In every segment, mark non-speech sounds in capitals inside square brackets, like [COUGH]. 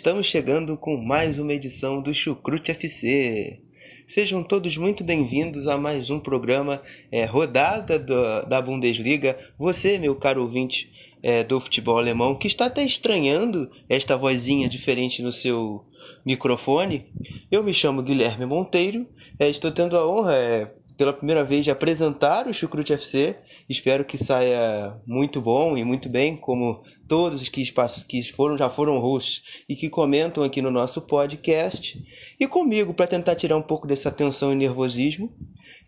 Estamos chegando com mais uma edição do Chucrute FC. Sejam todos muito bem-vindos a mais um programa é, rodada do, da Bundesliga. Você, meu caro ouvinte é, do futebol alemão, que está até estranhando esta vozinha diferente no seu microfone. Eu me chamo Guilherme Monteiro, é, estou tendo a honra é, pela primeira vez de apresentar o Chucrute FC. Espero que saia muito bom e muito bem, como todos que, que foram já foram hosts e que comentam aqui no nosso podcast. E comigo, para tentar tirar um pouco dessa tensão e nervosismo,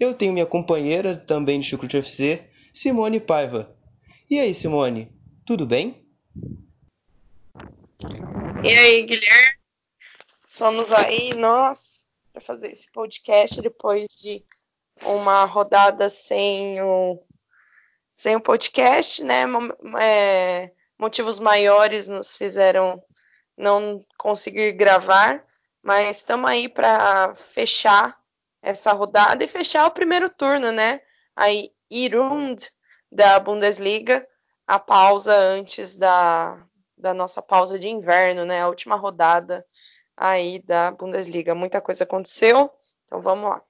eu tenho minha companheira também de Chucrute FC, Simone Paiva. E aí, Simone, tudo bem? E aí, Guilherme? Somos aí, nós, para fazer esse podcast depois de uma rodada sem o, sem o podcast, né? É, motivos maiores nos fizeram não conseguir gravar, mas estamos aí para fechar essa rodada e fechar o primeiro turno, né? Aí Irund da Bundesliga, a pausa antes da, da nossa pausa de inverno, né? A última rodada aí da Bundesliga. Muita coisa aconteceu, então vamos lá.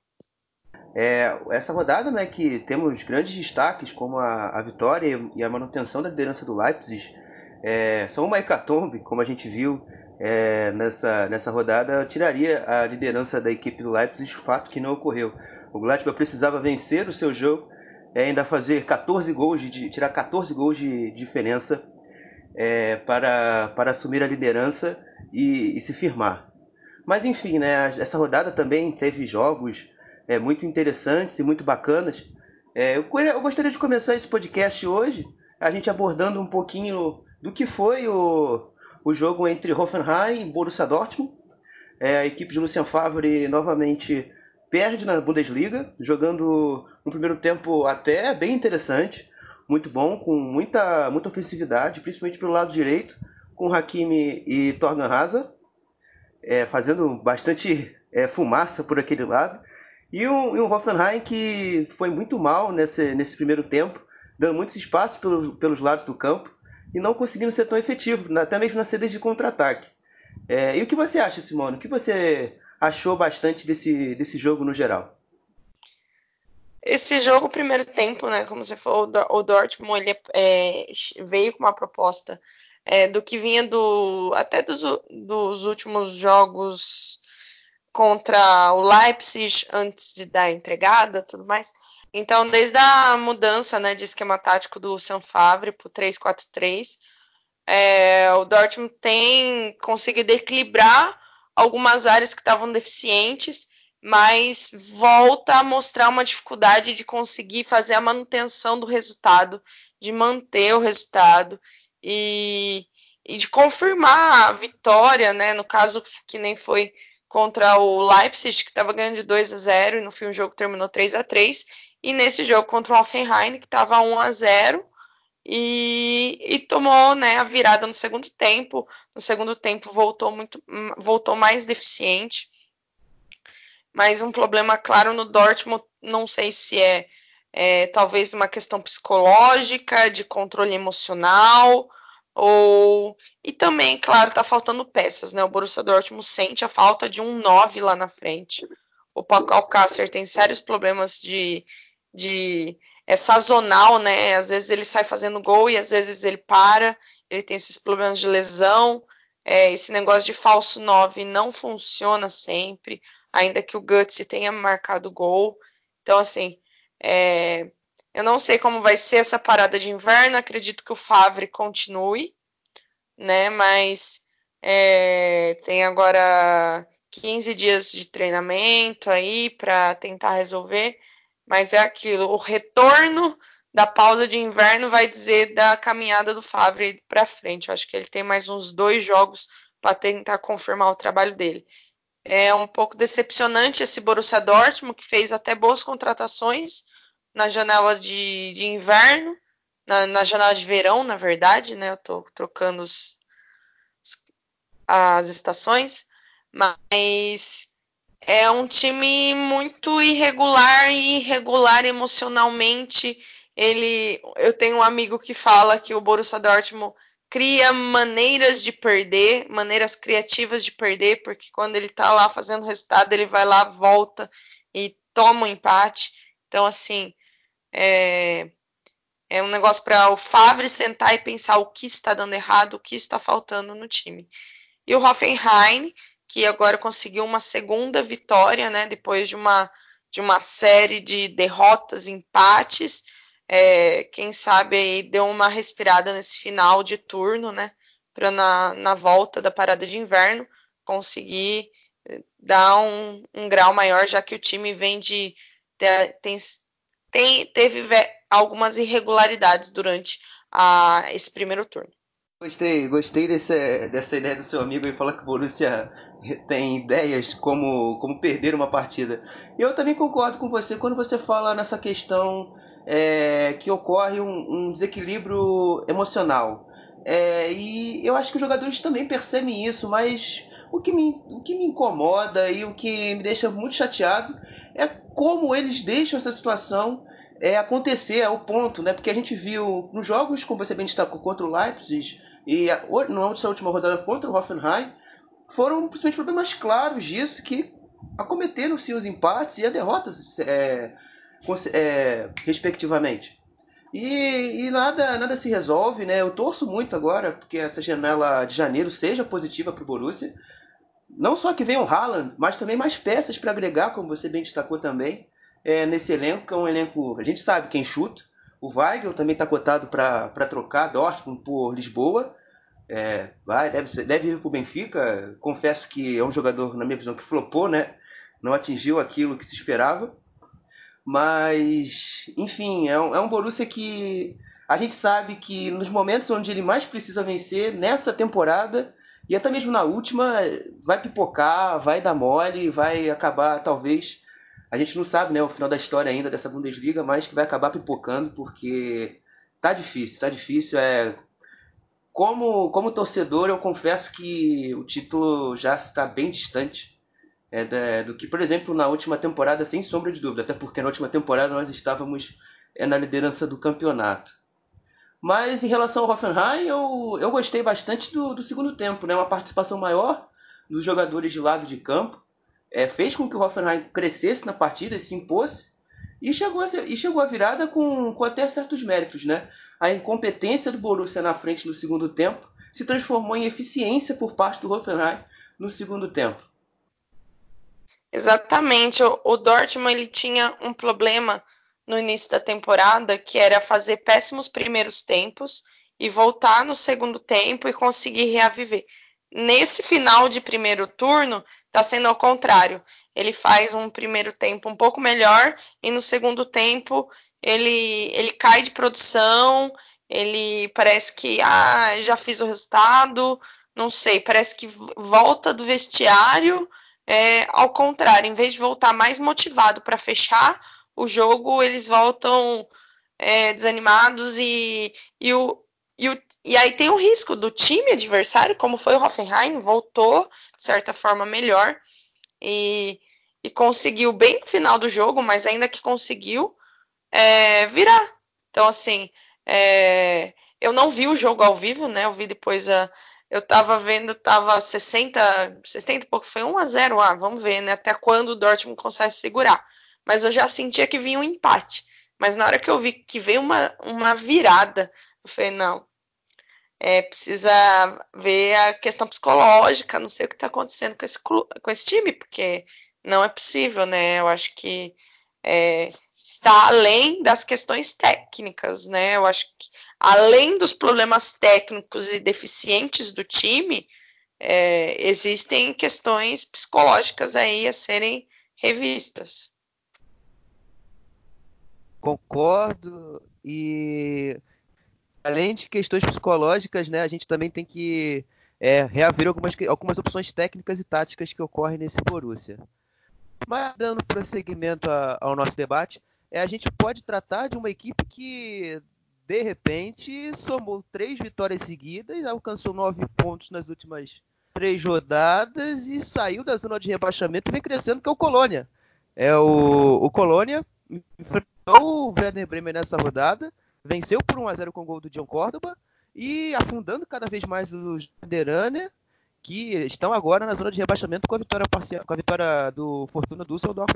É, essa rodada, né, que temos grandes destaques, como a, a vitória e a manutenção da liderança do Leipzig, é, são uma hecatombe, como a gente viu é, nessa, nessa rodada, tiraria a liderança da equipe do Leipzig, fato que não ocorreu. O Gladbach precisava vencer o seu jogo, é, ainda fazer 14 gols, de, tirar 14 gols de diferença é, para, para assumir a liderança e, e se firmar. Mas enfim, né, essa rodada também teve jogos é, muito interessantes e muito bacanas. É, eu, eu, gostaria de começar esse podcast hoje, a gente abordando um pouquinho do que foi o, o jogo entre Hoffenheim e Borussia Dortmund. É, a equipe de Lucien Favre novamente perde na Bundesliga, jogando um primeiro tempo até bem interessante, muito bom, com muita, muita ofensividade, principalmente pelo lado direito, com Hakimi e Torgan Hazard, é, fazendo bastante é, fumaça por aquele lado. E um, e Hoffenheim que foi muito mal nesse, nesse primeiro tempo, dando muitos espaços pelos, pelos lados do campo e não conseguindo ser tão efetivo, até mesmo nas saídas de contra-ataque. É, e o que você acha, Simone? O que você achou bastante desse, desse jogo no geral? Esse jogo, primeiro tempo, né, como você falou, o Dortmund ele, é, veio com uma proposta é, do que vinha do até dos, dos últimos jogos contra o Leipzig antes de dar a entregada tudo mais. Então, desde a mudança né, de esquema tático do Lucian Favre para o 3-4-3, é, o Dortmund tem conseguido equilibrar algumas áreas que estavam deficientes, mas volta a mostrar uma dificuldade de conseguir fazer a manutenção do resultado, de manter o resultado e, e de confirmar a vitória, né? No caso que nem foi contra o Leipzig, que estava ganhando de 2 a 0 e no fim o jogo terminou 3 a 3 e nesse jogo contra o Offenheim, que estava 1 a 0 e, e, tomou né, a virada no segundo tempo. No segundo tempo voltou muito, voltou mais deficiente. Mas um problema claro no Dortmund, não sei se é, é talvez uma questão psicológica, de controle emocional, ou e também, claro, tá faltando peças, né? O Borussia Dortmund sente a falta de um 9 lá na frente. O Paco Alcácer tem sérios problemas de, de é sazonal, né? Às vezes ele sai fazendo gol e às vezes ele para. Ele tem esses problemas de lesão. É, esse negócio de falso 9 não funciona sempre, ainda que o Guts tenha marcado gol. Então, assim, é, eu não sei como vai ser essa parada de inverno. Acredito que o Favre continue, né? Mas é, tem agora 15 dias de treinamento aí para tentar resolver. Mas é aquilo, o retorno da pausa de inverno vai dizer da caminhada do Favre para frente. Eu acho que ele tem mais uns dois jogos para tentar confirmar o trabalho dele. É um pouco decepcionante esse Borussia Dortmund, que fez até boas contratações na janela de, de inverno, na, na, janela de verão, na verdade, né? Eu estou trocando os, as estações, mas é um time muito irregular e irregular emocionalmente. Ele, eu tenho um amigo que fala que o Borussia Dortmund cria maneiras de perder, maneiras criativas de perder, porque quando ele tá lá fazendo resultado, ele vai lá, volta e toma um empate. Então, assim, é, é um negócio para o Favre sentar e pensar o que está dando errado, o que está faltando no time. E o Hoffenheim, que agora conseguiu uma segunda vitória, né, depois de uma, de uma série de derrotas, empates é, quem sabe aí deu uma respirada nesse final de turno, né? Para na, na volta da parada de inverno conseguir eh, dar um, um grau maior, já que o time vem de. Tem, tem, teve algumas irregularidades durante a, esse primeiro turno. Gostei, gostei desse, dessa ideia do seu amigo e falar que o Borussia tem ideias como, como perder uma partida. Eu também concordo com você quando você fala nessa questão é, que ocorre um, um desequilíbrio emocional. É, e eu acho que os jogadores também percebem isso, mas o que, me, o que me incomoda e o que me deixa muito chateado é como eles deixam essa situação é, acontecer ao ponto, né? Porque a gente viu nos jogos, como você bem destacou, contra o Leipzig e a, na última rodada contra o Hoffenheim, foram principalmente problemas claros disso que acometeram-se os empates e a derrota é, é, respectivamente. E, e, nada, nada se resolve, né? Eu torço muito agora porque essa janela de janeiro seja positiva para o Borussia. Não só que venha o Haaland, mas também mais peças para agregar, como você bem destacou também, é, nesse elenco, que é um elenco. A gente sabe quem chuta. O Weigel também está cotado para trocar Dortmund por Lisboa. É, vai, deve, deve ir para o Benfica. Confesso que é um jogador, na minha visão, que flopou, né? Não atingiu aquilo que se esperava. Mas, enfim, é um, é um Borussia que a gente sabe que nos momentos onde ele mais precisa vencer, nessa temporada, e até mesmo na última, vai pipocar, vai dar mole, vai acabar, talvez. A gente não sabe né, o final da história ainda dessa Bundesliga, mas que vai acabar pipocando, porque tá difícil, tá difícil. É, como, como torcedor, eu confesso que o título já está bem distante é, da, do que, por exemplo, na última temporada, sem sombra de dúvida, até porque na última temporada nós estávamos é, na liderança do campeonato. Mas em relação ao Hoffenheim, eu, eu gostei bastante do, do segundo tempo, né? uma participação maior dos jogadores de lado de campo, é, fez com que o Hoffenheim crescesse na partida, se impôs, e chegou a, e chegou a virada com, com até certos méritos. Né? A incompetência do Borussia na frente no segundo tempo se transformou em eficiência por parte do Hoffenheim no segundo tempo. Exatamente. O, o Dortmund ele tinha um problema no início da temporada que era fazer péssimos primeiros tempos e voltar no segundo tempo e conseguir reaviver. Nesse final de primeiro turno, está sendo ao contrário. Ele faz um primeiro tempo um pouco melhor e no segundo tempo ele, ele cai de produção. Ele parece que ah, já fiz o resultado, não sei, parece que volta do vestiário é, ao contrário, em vez de voltar mais motivado para fechar o jogo, eles voltam é, desanimados e, e, o, e, o, e aí tem o risco do time adversário, como foi o Hoffenheim, voltou de certa forma melhor e, e conseguiu bem no final do jogo, mas ainda que conseguiu é, virar. Então, assim, é, eu não vi o jogo ao vivo, né? Eu vi depois a, eu tava vendo, tava 60, 60 e pouco, foi 1 a 0 ah, vamos ver, né, até quando o Dortmund consegue segurar. Mas eu já sentia que vinha um empate. Mas na hora que eu vi que veio uma, uma virada, eu falei, não, é, precisa ver a questão psicológica, não sei o que está acontecendo com esse, com esse time, porque não é possível, né? Eu acho que é, está além das questões técnicas, né? Eu acho que além dos problemas técnicos e deficientes do time, é, existem questões psicológicas aí a serem revistas. Concordo e além de questões psicológicas, né, a gente também tem que é, reaver algumas, algumas opções técnicas e táticas que ocorrem nesse Borussia. Mas dando prosseguimento a, ao nosso debate, é, a gente pode tratar de uma equipe que de repente somou três vitórias seguidas, alcançou nove pontos nas últimas três rodadas e saiu da zona de rebaixamento e vem crescendo, que é o Colônia. É o, o Colônia enfrentou o Werder Bremen nessa rodada, venceu por 1 a 0 com o gol do John Córdoba e afundando cada vez mais os Vederaner, que estão agora na zona de rebaixamento com a vitória parcial, com a vitória do Fortuna Düsseldorf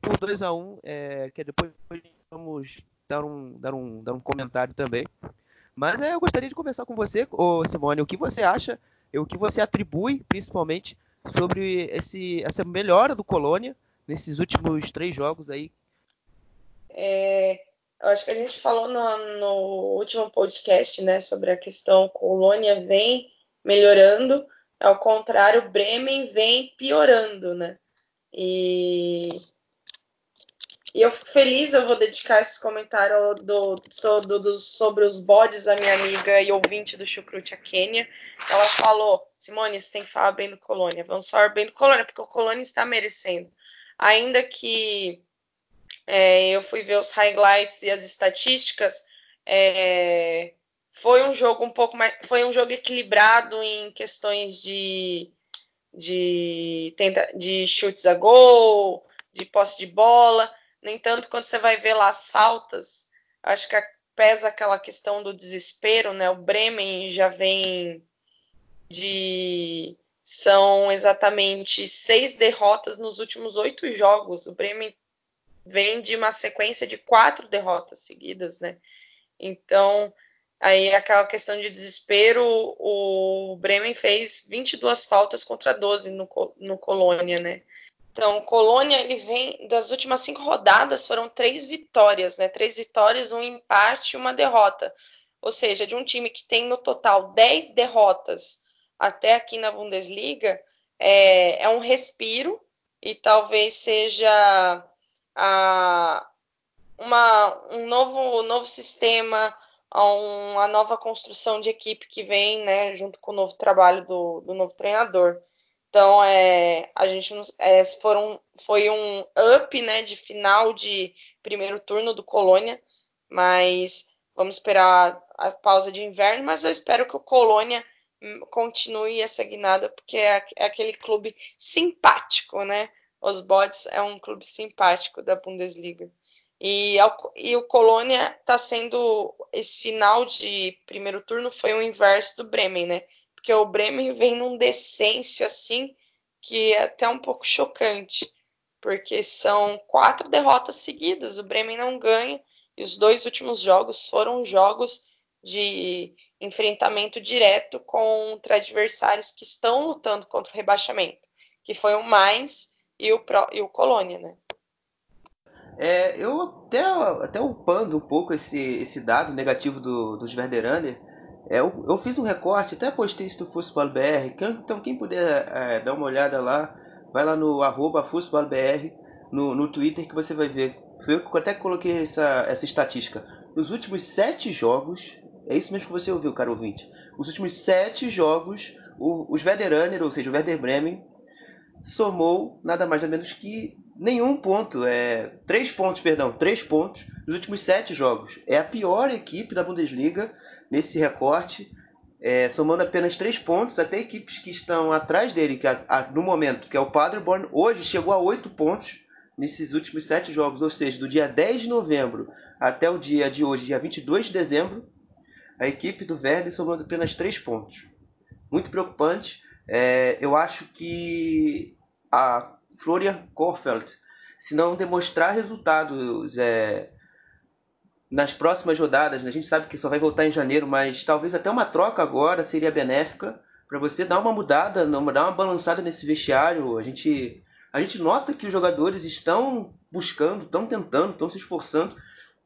por 2 a 1 é, que depois vamos dar um, dar um, dar um comentário também. Mas é, eu gostaria de conversar com você, ô Simone, o que você acha, o que você atribui principalmente sobre esse, essa melhora do Colônia nesses últimos três jogos aí. É, eu acho que a gente falou no, no, último podcast, né, sobre a questão Colônia vem melhorando, ao contrário, Bremen vem piorando, né? E, e eu fico feliz, eu vou dedicar esse comentário do, do, do, sobre os bodes à minha amiga e ouvinte do Chucrute, a Kênia. Ela falou, Simone, você tem que falar bem do Colônia. Vamos falar bem do Colônia, porque o Colônia está merecendo. Ainda que é, eu fui ver os highlights e as estatísticas, é, foi um jogo um pouco mais. Foi um jogo equilibrado em questões de, de, de chutes a gol, de posse de bola. No entanto, quando você vai ver lá as faltas, acho que pesa aquela questão do desespero, né? O Bremen já vem de. São exatamente seis derrotas nos últimos oito jogos. O Bremen vem de uma sequência de quatro derrotas seguidas, né? Então, aí aquela questão de desespero, o Bremen fez 22 faltas contra 12 no, no Colônia, né? Então, Colônia, ele vem das últimas cinco rodadas, foram três vitórias, né? Três vitórias, um empate e uma derrota. Ou seja, de um time que tem no total 10 derrotas até aqui na Bundesliga, é, é um respiro e talvez seja a, uma, um novo, novo sistema, uma nova construção de equipe que vem, né, junto com o novo trabalho do, do novo treinador. Então, é, a gente é, foram, foi um up, né, de final de primeiro turno do Colônia, mas vamos esperar a pausa de inverno, mas eu espero que o Colônia continue essa guinada, porque é, é aquele clube simpático, né? Os Bots é um clube simpático da Bundesliga. E, e o Colônia está sendo. Esse final de primeiro turno foi o inverso do Bremen, né? Porque o Bremen vem num decêncio assim que é até um pouco chocante. Porque são quatro derrotas seguidas. O Bremen não ganha. E os dois últimos jogos foram jogos de enfrentamento direto contra adversários que estão lutando contra o rebaixamento, que foi o Mainz e o, Pro, e o Colônia, né? É, eu até, até upando um pouco esse, esse dado negativo do, dos Verderaner, é, eu, eu, fiz um recorte, até postei isso no Fußball BR, então quem puder é, dar uma olhada lá, vai lá no arroba BR no, no Twitter que você vai ver. Eu até coloquei essa, essa estatística. Nos últimos sete jogos, é isso mesmo que você ouviu, caro ouvinte. Os últimos sete jogos, o, os Veteraner, ou seja, o Werder Bremen, somou nada mais nada menos que nenhum ponto, é três pontos, perdão, três pontos nos últimos sete jogos. É a pior equipe da Bundesliga nesse recorte, é, somando apenas três pontos. Até equipes que estão atrás dele, que a, a, no momento, que é o Paderborn, hoje chegou a oito pontos nesses últimos sete jogos, ou seja, do dia 10 de novembro até o dia de hoje, dia 22 de dezembro, a equipe do Verde somou apenas três pontos. Muito preocupante. É, eu acho que a Florian Korfeld, se não demonstrar resultados é, nas próximas rodadas, né? a gente sabe que só vai voltar em janeiro, mas talvez até uma troca agora seria benéfica para você dar uma mudada, dar uma balançada nesse vestiário. A gente, a gente nota que os jogadores estão buscando, estão tentando, estão se esforçando,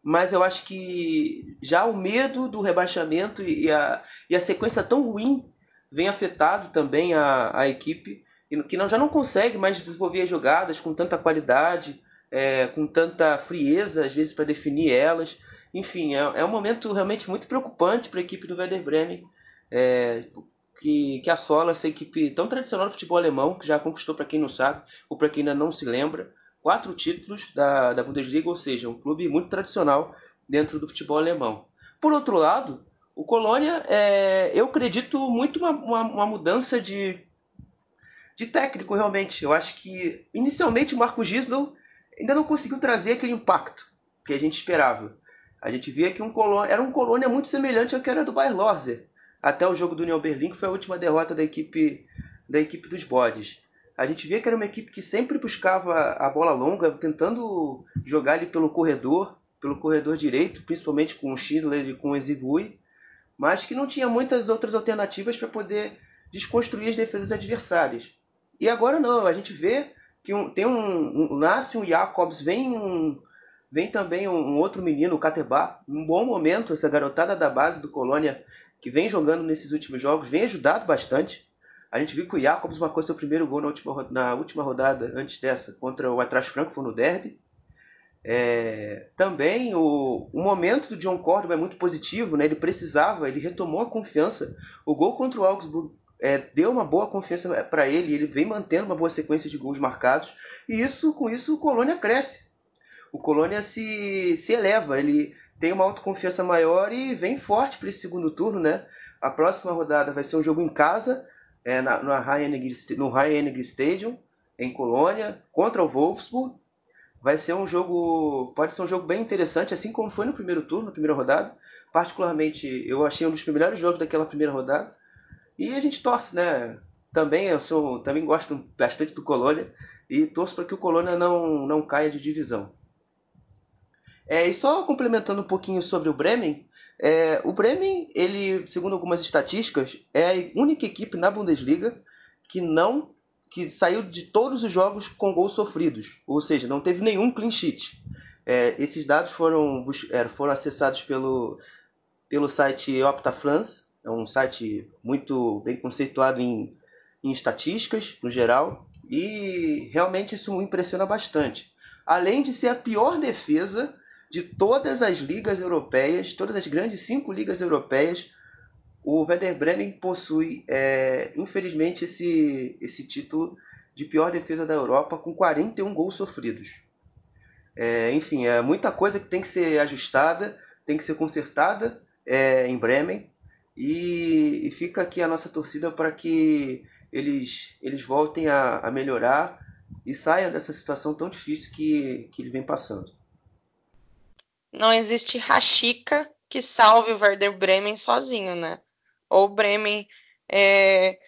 mas eu acho que já o medo do rebaixamento e a, e a sequência tão ruim vem afetado também a, a equipe, que não, já não consegue mais desenvolver as jogadas com tanta qualidade. é, com tanta frieza, às vezes, para definir elas. Enfim, é, é, um momento realmente muito preocupante para a equipe do Werder Bremen, é, que, que assola essa equipe tão tradicional do futebol alemão, que já conquistou, para quem não sabe, ou para quem ainda não se lembra, quatro títulos da, da Bundesliga, ou seja, um clube muito tradicional dentro do futebol alemão. Por outro lado, o Colônia, é, eu acredito muito uma, uma, uma, mudança de, de técnico, realmente. Eu acho que, inicialmente, o Marco Gisdol ainda não conseguiu trazer aquele impacto que a gente esperava. A gente via que um Colônia, era um Colônia muito semelhante ao que era do Bayer Lorzer, até o jogo do União Berlim, que foi a última derrota da equipe, da equipe dos Bodes. A gente via que era uma equipe que sempre buscava a bola longa, tentando jogar ali pelo corredor, pelo corredor direito, principalmente com o Schindler e com o Ezivui, mas que não tinha muitas outras alternativas para poder desconstruir as defesas adversárias. E agora não, a gente vê que um, tem um, um, nasce um Jacobs, vem um, vem também um, outro menino, o Catebá, um bom momento essa garotada da base do Colônia que vem jogando nesses últimos jogos, vem ajudado bastante. A gente viu que o Jacobs marcou seu primeiro gol na última, na última rodada, antes dessa, contra o Atrás Frankfurt no derby. É, também o, o, momento do John Córdoba é muito positivo, né? ele precisava, ele retomou a confiança. O gol contra o Augsburg é, deu uma boa confiança para ele, ele vem mantendo uma boa sequência de gols marcados, e isso com isso o Colônia cresce. O Colônia se, se eleva, ele tem uma autoconfiança maior e vem forte para esse segundo turno. Né? A próxima rodada vai ser um jogo em casa, é, na, no Rhein Stadium, em Colônia, contra o Wolfsburg vai ser um jogo, pode ser um jogo bem interessante, assim como foi no primeiro turno, na primeira rodada. Particularmente, eu achei um dos melhores jogos daquela primeira rodada. E a gente torce, né? Também eu sou, também gosto bastante do Colônia e torço para que o Colônia não não caia de divisão. É, e só complementando um pouquinho sobre o Bremen, é, o Bremen, ele, segundo algumas estatísticas, é a única equipe na Bundesliga que não que saiu de todos os jogos com gols sofridos, ou seja, não teve nenhum clean sheet. É, esses dados foram, é, foram acessados pelo, pelo site Opta France, é um site muito bem conceituado em, em estatísticas no geral, e realmente isso me impressiona bastante. Além de ser a pior defesa de todas as ligas europeias, todas as grandes cinco ligas europeias, o Werder Bremen possui, é, infelizmente, esse, esse título de pior defesa da Europa com 41 gols sofridos. É, enfim, é muita coisa que tem que ser ajustada, tem que ser consertada é, em Bremen. E, e, fica aqui a nossa torcida para que eles, eles voltem a, a melhorar e saiam dessa situação tão difícil que, que ele vem passando. Não existe Rashica que salve o Werder Bremen sozinho, né? Ou o Bremen é,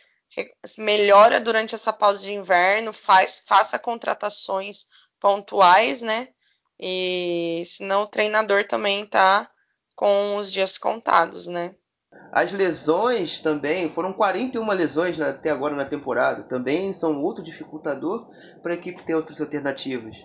melhora durante essa pausa de inverno, faz, faça contratações pontuais, né? E senão o treinador também está com os dias contados, né? As lesões também, foram 41 lesões até agora na temporada, também são outro dificultador para a equipe ter outras alternativas.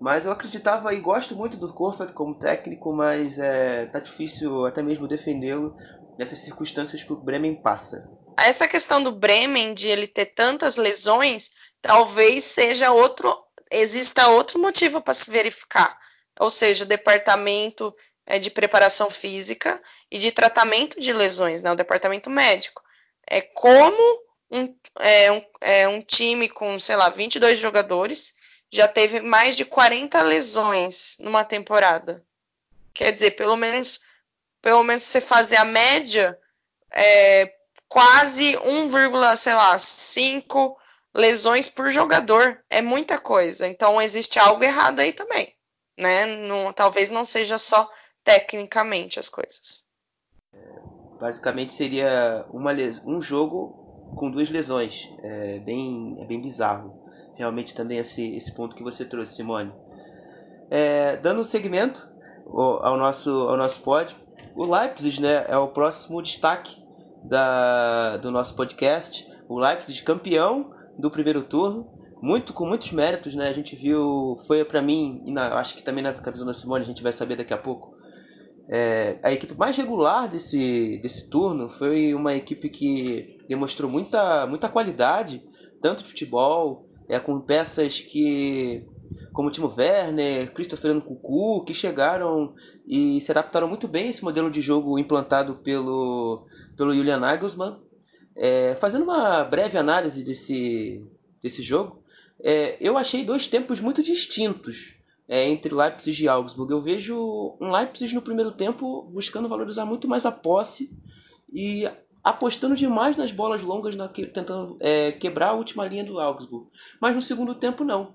Mas eu acreditava e gosto muito do Korfat como técnico, mas é, tá difícil até mesmo defendê-lo nessas circunstâncias que o Bremen passa. Essa questão do Bremen de ele ter tantas lesões, talvez seja outro, exista outro motivo para se verificar, ou seja, o departamento é, de preparação física e de tratamento de lesões, né, o departamento médico. É como um, é, um, é, um time com, sei lá, 22 jogadores já teve mais de 40 lesões numa temporada. Quer dizer, pelo menos pelo menos você fazer a média, é, quase 1,5 lesões por jogador. É muita coisa. Então existe algo errado aí também. Né? Não, talvez não seja só tecnicamente as coisas. Basicamente seria uma, um jogo com duas lesões. É bem, é bem bizarro. Realmente também esse, esse ponto que você trouxe, Simone. É, dando segmento ao nosso, ao nosso pod, o Leipzig né, é o próximo destaque da, do nosso podcast. O Leipzig campeão do primeiro turno, muito com muitos méritos, né? A gente viu, foi para mim, e na, acho que também na cabeça da Simone, a gente vai saber daqui a pouco. É, a equipe mais regular desse, desse turno foi uma equipe que demonstrou muita, muita qualidade, tanto de futebol, é, com peças que como Timo Werner, Christopher Nkunku, que chegaram e se adaptaram muito bem a esse modelo de jogo implantado pelo, pelo Julian Nagelsmann. É, fazendo uma breve análise desse, desse jogo, é, eu achei dois tempos muito distintos é, entre Leipzig e Augsburg. Eu vejo um Leipzig no primeiro tempo buscando valorizar muito mais a posse e apostando demais nas bolas longas, na, tentando é, quebrar a última linha do Augsburg. Mas no segundo tempo, não.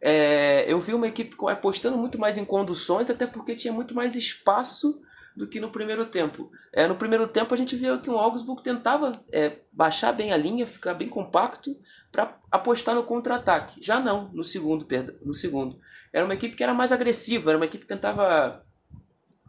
É, eu vi uma equipe apostando muito mais em conduções, até porque tinha muito mais espaço do que no primeiro tempo. É, no primeiro tempo a gente viu que o Augsburg tentava é, baixar bem a linha, ficar bem compacto para apostar no contra-ataque. Já não no segundo, no segundo. Era uma equipe que era mais agressiva, era uma equipe que tentava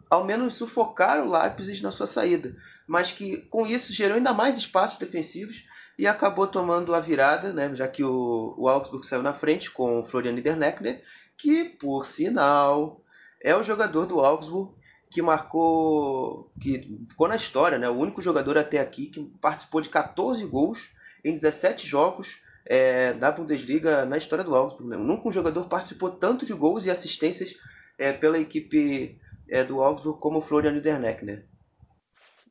ao menos sufocar o Leipzig na sua saída, mas que com isso gerou ainda mais espaços defensivos e acabou tomando a virada, né, já que o, o Augsburg saiu na frente com o Florian Niederlechner, que por sinal é o jogador do Augsburg que marcou, que ficou na história, né? O único jogador até aqui que participou de 14 gols em 17 jogos é, da Bundesliga na história do Augsburg. Né? Nunca um jogador participou tanto de gols e assistências é, pela equipe é, do Augsburg como o Florian Niederneck, né?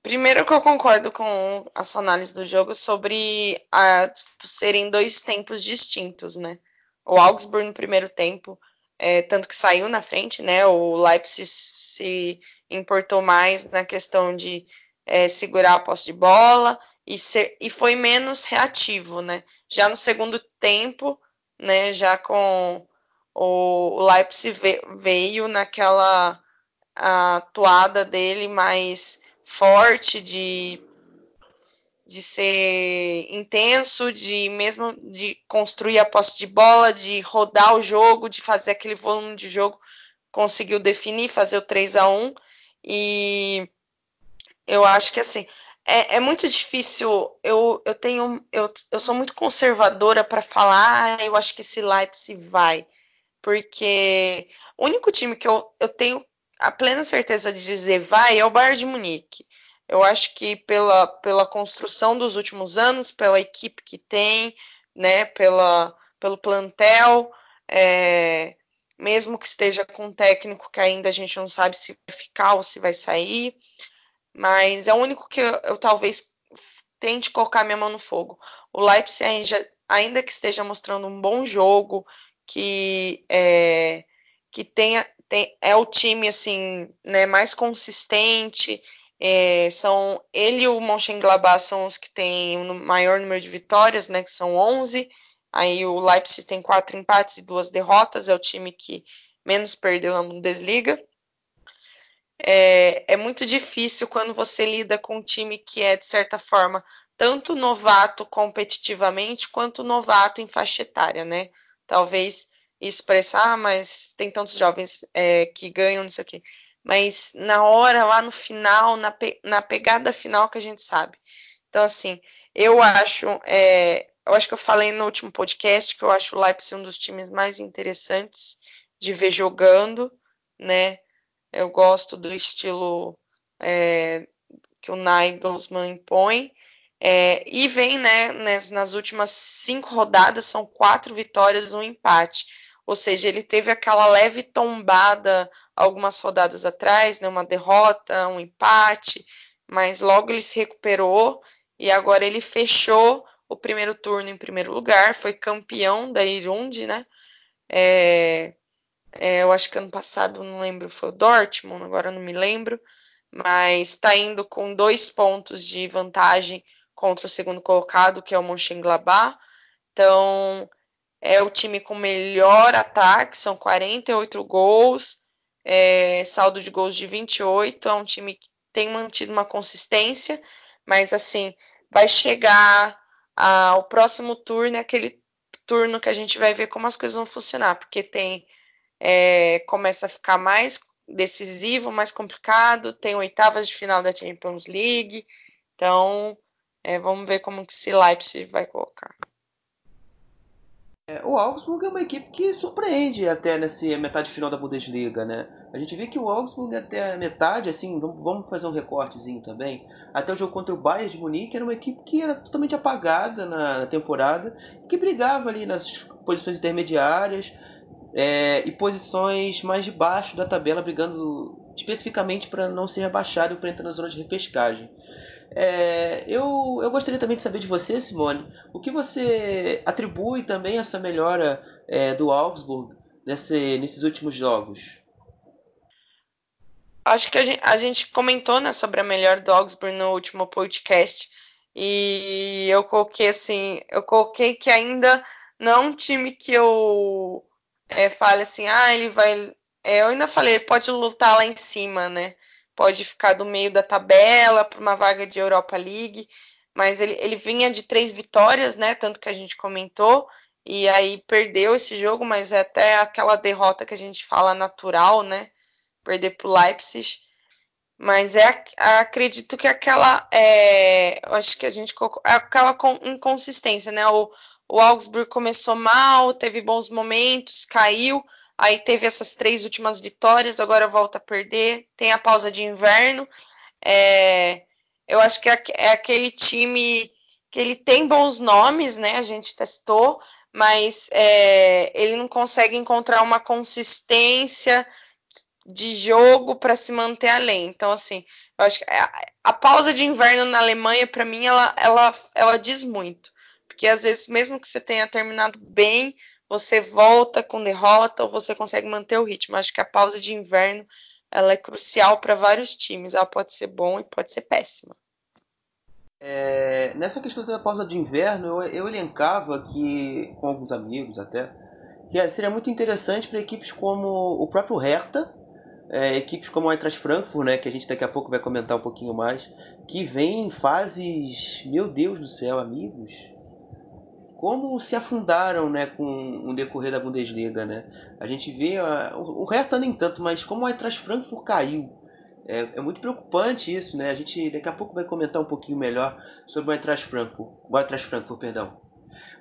Primeiro que eu concordo com a sua análise do jogo sobre a, serem dois tempos distintos, né? O Augsburg no primeiro tempo é, tanto que saiu na frente, né? O Leipzig se importou mais na questão de é, segurar a posse de bola e, ser, e foi menos reativo, né? Já no segundo tempo, né? Já com o, o Leipzig veio naquela atuada dele mais forte de de ser intenso, de mesmo de construir a posse de bola, de rodar o jogo, de fazer aquele volume de jogo, conseguiu definir, fazer o 3 a 1 e eu acho que assim é, é muito difícil. Eu, eu tenho eu, eu sou muito conservadora para falar. Ah, eu acho que esse Leipzig vai, porque o único time que eu, eu tenho a plena certeza de dizer vai é o Bayern de Munique. Eu acho que pela, pela construção dos últimos anos, pela equipe que tem, né, pela, pelo plantel, é, mesmo que esteja com um técnico que ainda a gente não sabe se vai ficar ou se vai sair, mas é o único que eu, eu talvez tente colocar minha mão no fogo. O Leipzig ainda, ainda que esteja mostrando um bom jogo, que é, que tenha tem, é o time assim, né, mais consistente, é, são ele e o Mönchengladbach são os que têm o maior número de vitórias, né, que são 11. Aí o Leipzig tem quatro empates e duas derrotas, é o time que menos perdeu na Bundesliga. É, é muito difícil quando você lida com um time que é, de certa forma, tanto novato competitivamente quanto novato em faixa etária, né? Talvez expressar, mas tem tantos jovens é, que ganham, não sei o quê mas na hora, lá no final, na, pe na pegada final que a gente sabe. Então, assim, eu acho, é, eu acho que eu falei no último podcast que eu acho o Leipzig um dos times mais interessantes de ver jogando, né? Eu gosto do estilo é, que o Nagelsmann impõe. É, e vem, né, nas, nas últimas cinco rodadas, são quatro vitórias, um empate. Ou seja, ele teve aquela leve tombada algumas rodadas atrás, né, uma derrota, um empate, mas logo ele se recuperou e agora ele fechou o primeiro turno em primeiro lugar, foi campeão da Irund, né? É, é, eu acho que ano passado, não lembro, foi o Dortmund, agora não me lembro, mas está indo com dois pontos de vantagem contra o segundo colocado, que é o Mönchengladbach. Então, é o time com melhor ataque, são 48 gols, é, saldo de gols de 28. É um time que tem mantido uma consistência, mas assim, vai chegar ao próximo turno, é aquele turno que a gente vai ver como as coisas vão funcionar, porque tem é, começa a ficar mais decisivo, mais complicado, tem oitavas de final da Champions League, então é, vamos ver como que esse Leipzig vai colocar. É, o Augsburg é uma equipe que surpreende até nessa metade final da Bundesliga, né? A gente vê que o Augsburg até a metade, assim, vamos fazer um recortezinho também. Até o jogo contra o Bayern de Munique era uma equipe que era totalmente apagada na temporada, que brigava ali nas posições intermediárias, é, e posições mais de baixo da tabela, brigando especificamente para não ser rebaixado e para entrar na zona de repescagem. É, eu, eu gostaria também de saber de você, Simone, o que você atribui também essa melhora é, do Augsburg nesse, nesses últimos jogos? Acho que a gente, a gente comentou né, sobre a melhora do Augsburg no último podcast e eu coloquei assim, eu coloquei que ainda não é um time que eu é, fale assim, ah, ele vai. É, eu ainda falei, ele pode lutar lá em cima, né? Pode ficar do meio da tabela para uma vaga de Europa League, mas ele, ele vinha de três vitórias, né? Tanto que a gente comentou, e aí perdeu esse jogo, mas é até aquela derrota que a gente fala natural, né? Perder para o Leipzig. Mas é, acredito que aquela, é, acho que a gente colocou, é aquela inconsistência, né? O, o Augsburg começou mal, teve bons momentos, caiu, aí teve essas três últimas vitórias, agora volta a perder, tem a pausa de inverno. É, eu acho que é, é aquele time que ele tem bons nomes, né? A gente testou, mas é, ele não consegue encontrar uma consistência de jogo para se manter além. Então, assim, eu acho que a, pausa de inverno na Alemanha, para mim, ela, ela, ela diz muito. Porque às vezes, mesmo que você tenha terminado bem, você volta com derrota ou você consegue manter o ritmo. Acho que a pausa de inverno ela é crucial para vários times. Ela pode ser bom e pode ser péssima. É, nessa questão da pausa de inverno, eu, eu elencava que, com alguns amigos até, que seria muito interessante para equipes como o próprio Hertha, é, equipes como o Eintracht Frankfurt, né, que a gente daqui a pouco vai comentar um pouquinho mais, que vem em fases, meu Deus do céu, amigos, como se afundaram né, com o decorrer da Bundesliga. Né? A gente vê, uh, o Hertha nem tanto, mas como o Eintracht Frankfurt caiu. É, é, muito preocupante isso, né? A gente daqui a pouco vai comentar um pouquinho melhor sobre o Eintracht Frankfurt, o Eintracht Frankfurt, perdão.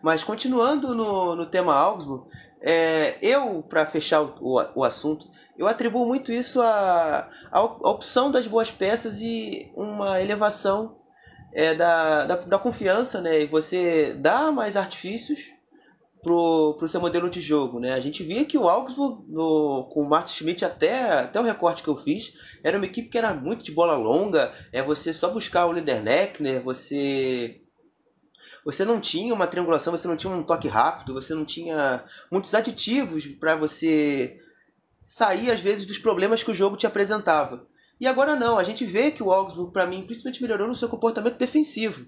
Mas continuando no, no tema Augsburg, é, eu, para fechar o, o, o, assunto, eu atribuo muito isso à, à opção das boas peças e uma elevação é, da, da, da, confiança, né? E você dá mais artifícios pro, pro seu modelo de jogo, né? A gente via que o Augsburg, no, com o Martin Schmidt, até, até o recorte que eu fiz, era uma equipe que era muito de bola longa, é você só buscar o Niederlechner, você você não tinha uma triangulação, você não tinha um toque rápido, você não tinha muitos aditivos para você sair às vezes dos problemas que o jogo te apresentava. E agora não, a gente vê que o Augsburg, para mim, principalmente melhorou no seu comportamento defensivo.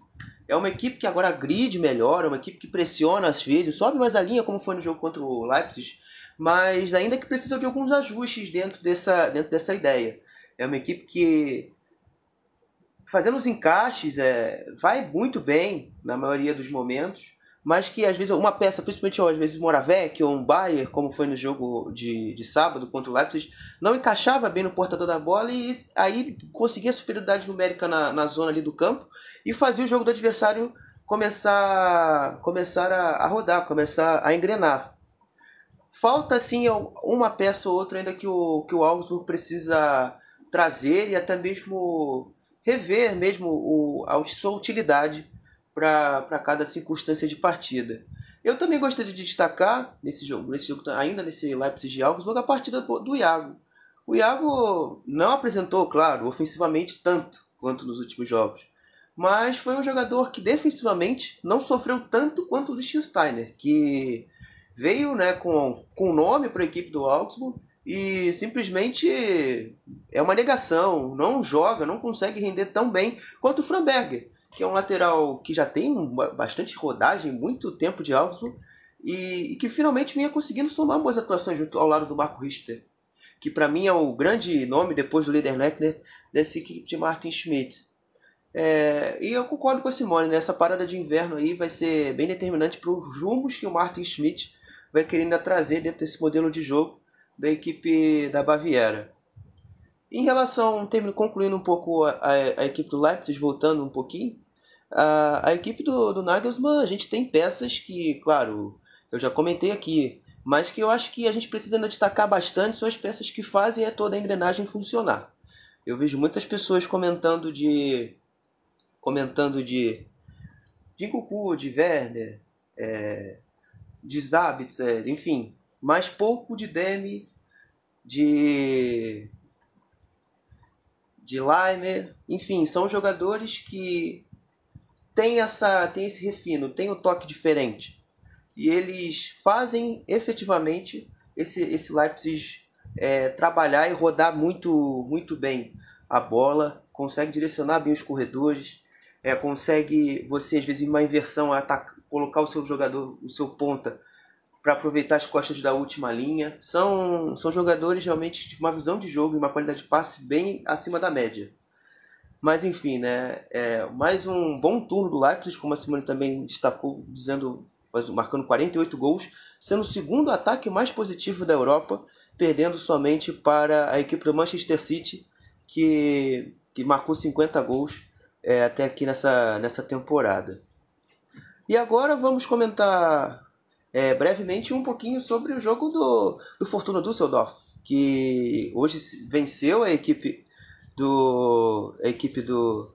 É uma equipe que agora gride melhor, é uma equipe que pressiona às vezes, sobe mais a linha, como foi no jogo contra o Leipzig, mas ainda que precisa de alguns ajustes dentro dessa, dentro dessa ideia. É uma equipe que, fazendo os encaixes, é, vai muito bem na maioria dos momentos, mas que às vezes uma peça, principalmente às vezes Moravec ou um Bayer, como foi no jogo de, de sábado contra o Leipzig, não encaixava bem no portador da bola e aí conseguia superioridade numérica na, na zona ali do campo e fazia o jogo do adversário começar, começar a, a rodar, começar a engrenar. Falta sim uma peça ou outra ainda que o, que o Augsburg precisa trazer e até mesmo rever mesmo o, a sua utilidade para cada circunstância de partida. Eu também gostaria de destacar nesse jogo, nesse jogo ainda nesse Leipzig de Augsburg, a partida do Iago. O Iago não apresentou, claro, ofensivamente tanto quanto nos últimos jogos, mas foi um jogador que defensivamente não sofreu tanto quanto o Liechtensteiner, que veio né, com, com nome para a equipe do Augsburg e simplesmente é uma negação, não joga, não consegue render tão bem quanto o Framberger que é um lateral que já tem bastante rodagem, muito tempo de Augsburg, e, e, que finalmente vinha conseguindo somar boas atuações junto ao lado do Marco Richter, que para mim é o grande nome depois do Liederleckner dessa equipe de Martin Schmidt. É, e eu concordo com a Simone, né? essa parada de inverno aí vai ser bem determinante para os rumos que o Martin Schmidt vai querendo trazer dentro desse modelo de jogo da equipe da Baviera. Em relação, termino concluindo um pouco a, a, a equipe do Leipzig, voltando um pouquinho, a, equipe do, do Nagelsmann, a gente tem peças que, claro, eu já comentei aqui, mas que eu acho que a gente precisa ainda destacar bastante são as peças que fazem toda a engrenagem funcionar. Eu vejo muitas pessoas comentando de comentando de de Cucu, de Werner, é, de Zabitzer, enfim, mas pouco de Demi, de de Leimer, enfim, são jogadores que têm essa têm esse refino, têm o um toque diferente. E eles fazem efetivamente esse esse Leipzig é, trabalhar e rodar muito muito bem a bola, consegue direcionar bem os corredores, é, consegue você às vezes uma inversão atacar, colocar o seu jogador, o seu ponta para aproveitar as costas da última linha. São, são jogadores realmente de uma visão de jogo e uma qualidade de passe bem acima da média. Mas enfim, né? É, mais um bom turno do Leipzig, como a Simone também destacou, dizendo, marcando 48 gols, sendo o segundo ataque mais positivo da Europa, perdendo somente para a equipe do Manchester City, que, que marcou 50 gols é, até aqui nessa, nessa temporada. E agora vamos comentar é, brevemente um pouquinho sobre o jogo do, do Fortuna Düsseldorf, que hoje venceu a equipe do a equipe do,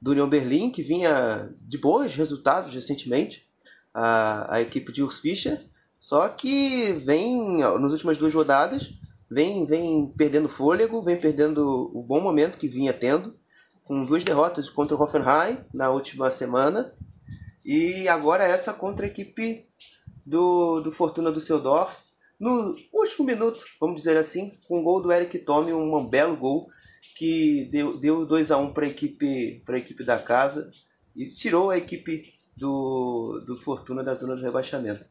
do Union Berlin, que vinha de bons resultados recentemente, a, a equipe de Urs Fischer, só que vem, nas últimas duas rodadas, vem, vem perdendo fôlego, vem perdendo o bom momento que vinha tendo, com duas derrotas contra o Hoffenheim na última semana, e agora essa contra a equipe do, do Fortuna Düsseldorf. No último minuto, vamos dizer assim, com o gol do Eric Tome, um belo gol que deu, deu 2 a 1 um para a equipe, equipe da casa e tirou a equipe do, do Fortuna da zona de rebaixamento.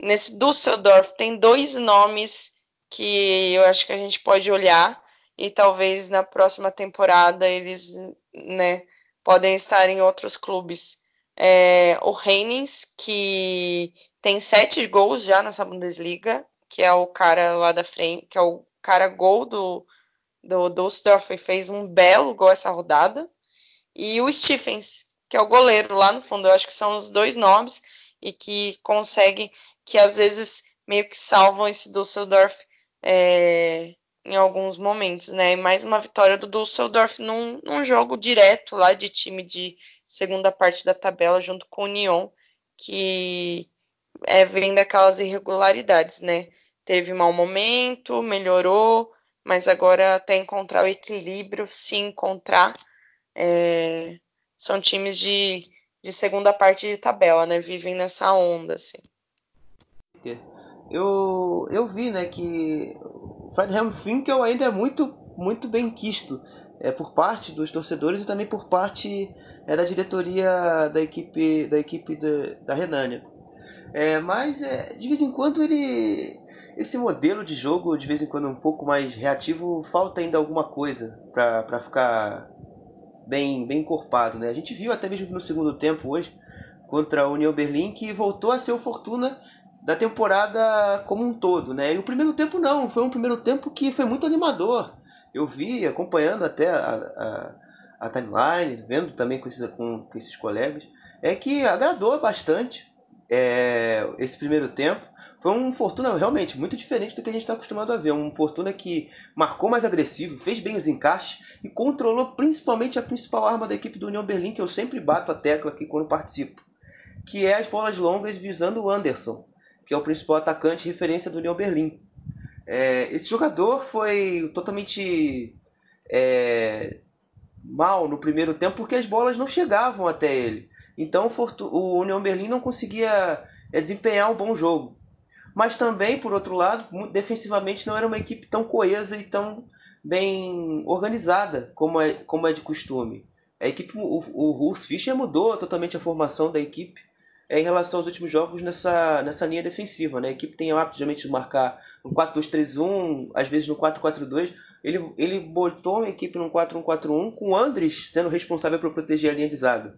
Nesse Düsseldorf tem dois nomes que eu acho que a gente pode olhar e talvez na próxima temporada eles né, podem estar em outros clubes. É, o Heinens, que tem sete gols já nessa Bundesliga, que é o cara lá da frente, que é o cara gol do, do e fez um belo gol essa rodada. E o Stephens, que é o goleiro lá no fundo, eu acho que são os dois nomes e que conseguem, que às vezes meio que salvam esse Dusseldorf é, em alguns momentos, né? E mais uma vitória do Dusseldorf num, num jogo direto lá de time de segunda parte da tabela junto com o Nyon, que é, vem daquelas irregularidades, né? Teve mau momento, melhorou, mas agora até encontrar o equilíbrio, se encontrar, é, são times de, de segunda parte de tabela, né? Vivem nessa onda, assim. Eu, eu vi, né, que o Friedhelm Finkel ainda é muito, muito bem quisto é, por parte dos torcedores e também por parte é da diretoria da equipe da equipe da, da Renânia. É, mas é, de vez em quando ele esse modelo de jogo de vez em quando um pouco mais reativo falta ainda alguma coisa para ficar bem bem encorpado, né? A gente viu até mesmo no segundo tempo hoje contra a União Berlim que voltou a ser o Fortuna da temporada como um todo, né? E o primeiro tempo não, foi um primeiro tempo que foi muito animador. Eu vi acompanhando até a, a a timeline, vendo também com esses, com, com esses colegas, é que agradou bastante é, esse primeiro tempo. Foi um Fortuna realmente muito diferente do que a gente está acostumado a ver. Um Fortuna que marcou mais agressivo, fez bem os encaixes e controlou principalmente a principal arma da equipe do União Berlim, que eu sempre bato a tecla aqui quando participo, que é as bolas longas visando o Anderson, que é o principal atacante referência do União Berlim. É, esse jogador foi totalmente é, mal no primeiro tempo porque as bolas não chegavam até ele. Então o União Berlim não conseguia é, desempenhar um bom jogo. Mas também, por outro lado, defensivamente não era uma equipe tão coesa e tão bem organizada como é, como é de costume. A equipe, o, o Urs Fischer mudou totalmente a formação da equipe é, em relação aos últimos jogos nessa, nessa linha defensiva. Né? A equipe tem o hábito de marcar no 4-2-3-1, às vezes no 4-4-2, ele, ele botou uma equipe no 4-1-4-1 com o Andres sendo responsável por proteger a linha de zaga.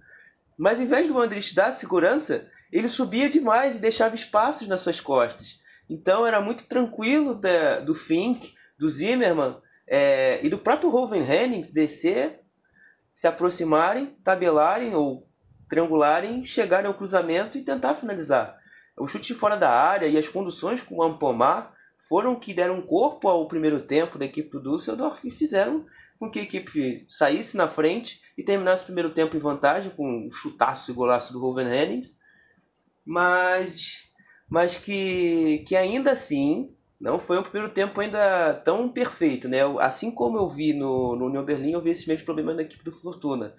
Mas em vez do Andres dar segurança, ele subia demais e deixava espaços nas suas costas. Então era muito tranquilo da, do Fink, do Zimmermann é, e do próprio Roven Hennings descer, se aproximarem, tabelarem ou triangularem, chegarem ao cruzamento e tentar finalizar. O chute fora da área e as conduções com o Ampomar foram que deram corpo ao primeiro tempo da equipe do Düsseldorf e fizeram com que a equipe saísse na frente e terminasse o primeiro tempo em vantagem com o chutaço e golaço do Ruven Hennings. Mas mas que, que ainda assim não foi um primeiro tempo ainda tão perfeito, né? Assim como eu vi no, no União Berlim, eu vi esses mesmos problemas na equipe do Fortuna.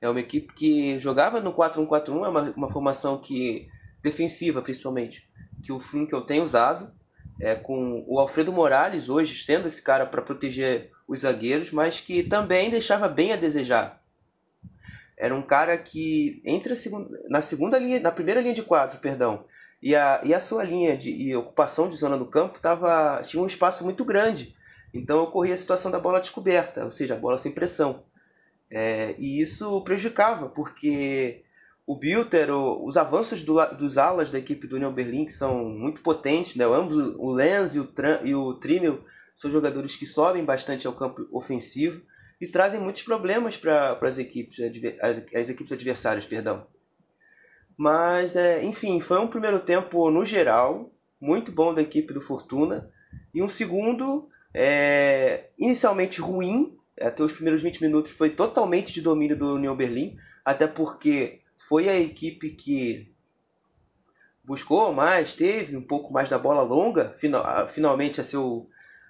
É uma equipe que jogava no 4-1-4-1, é uma, uma formação que defensiva principalmente, que o que eu tenho usado, é, com o Alfredo Morales hoje sendo esse cara para proteger os zagueiros, mas que também deixava bem a desejar. Era um cara que entre segunda, na segunda linha, na primeira linha de quatro, perdão, e a, e a sua linha de e ocupação de zona do campo tava, tinha um espaço muito grande. Então ocorria a situação da bola descoberta, ou seja, a bola sem pressão. É, e isso prejudicava, porque o Bilter, o, os avanços do, dos alas da equipe do União Berlim, que são muito potentes, né? ambos o Lenz e o, e o Trimmel são jogadores que sobem bastante ao campo ofensivo e trazem muitos problemas para as equipes, as, as, equipes adversárias, perdão. Mas, é, enfim, foi um primeiro tempo no geral muito bom da equipe do Fortuna e um segundo é, inicialmente ruim. Até os primeiros 20 minutos foi totalmente de domínio do União Berlim, até porque foi a equipe que buscou mais, teve um pouco mais da bola longa, final, finalmente a seu,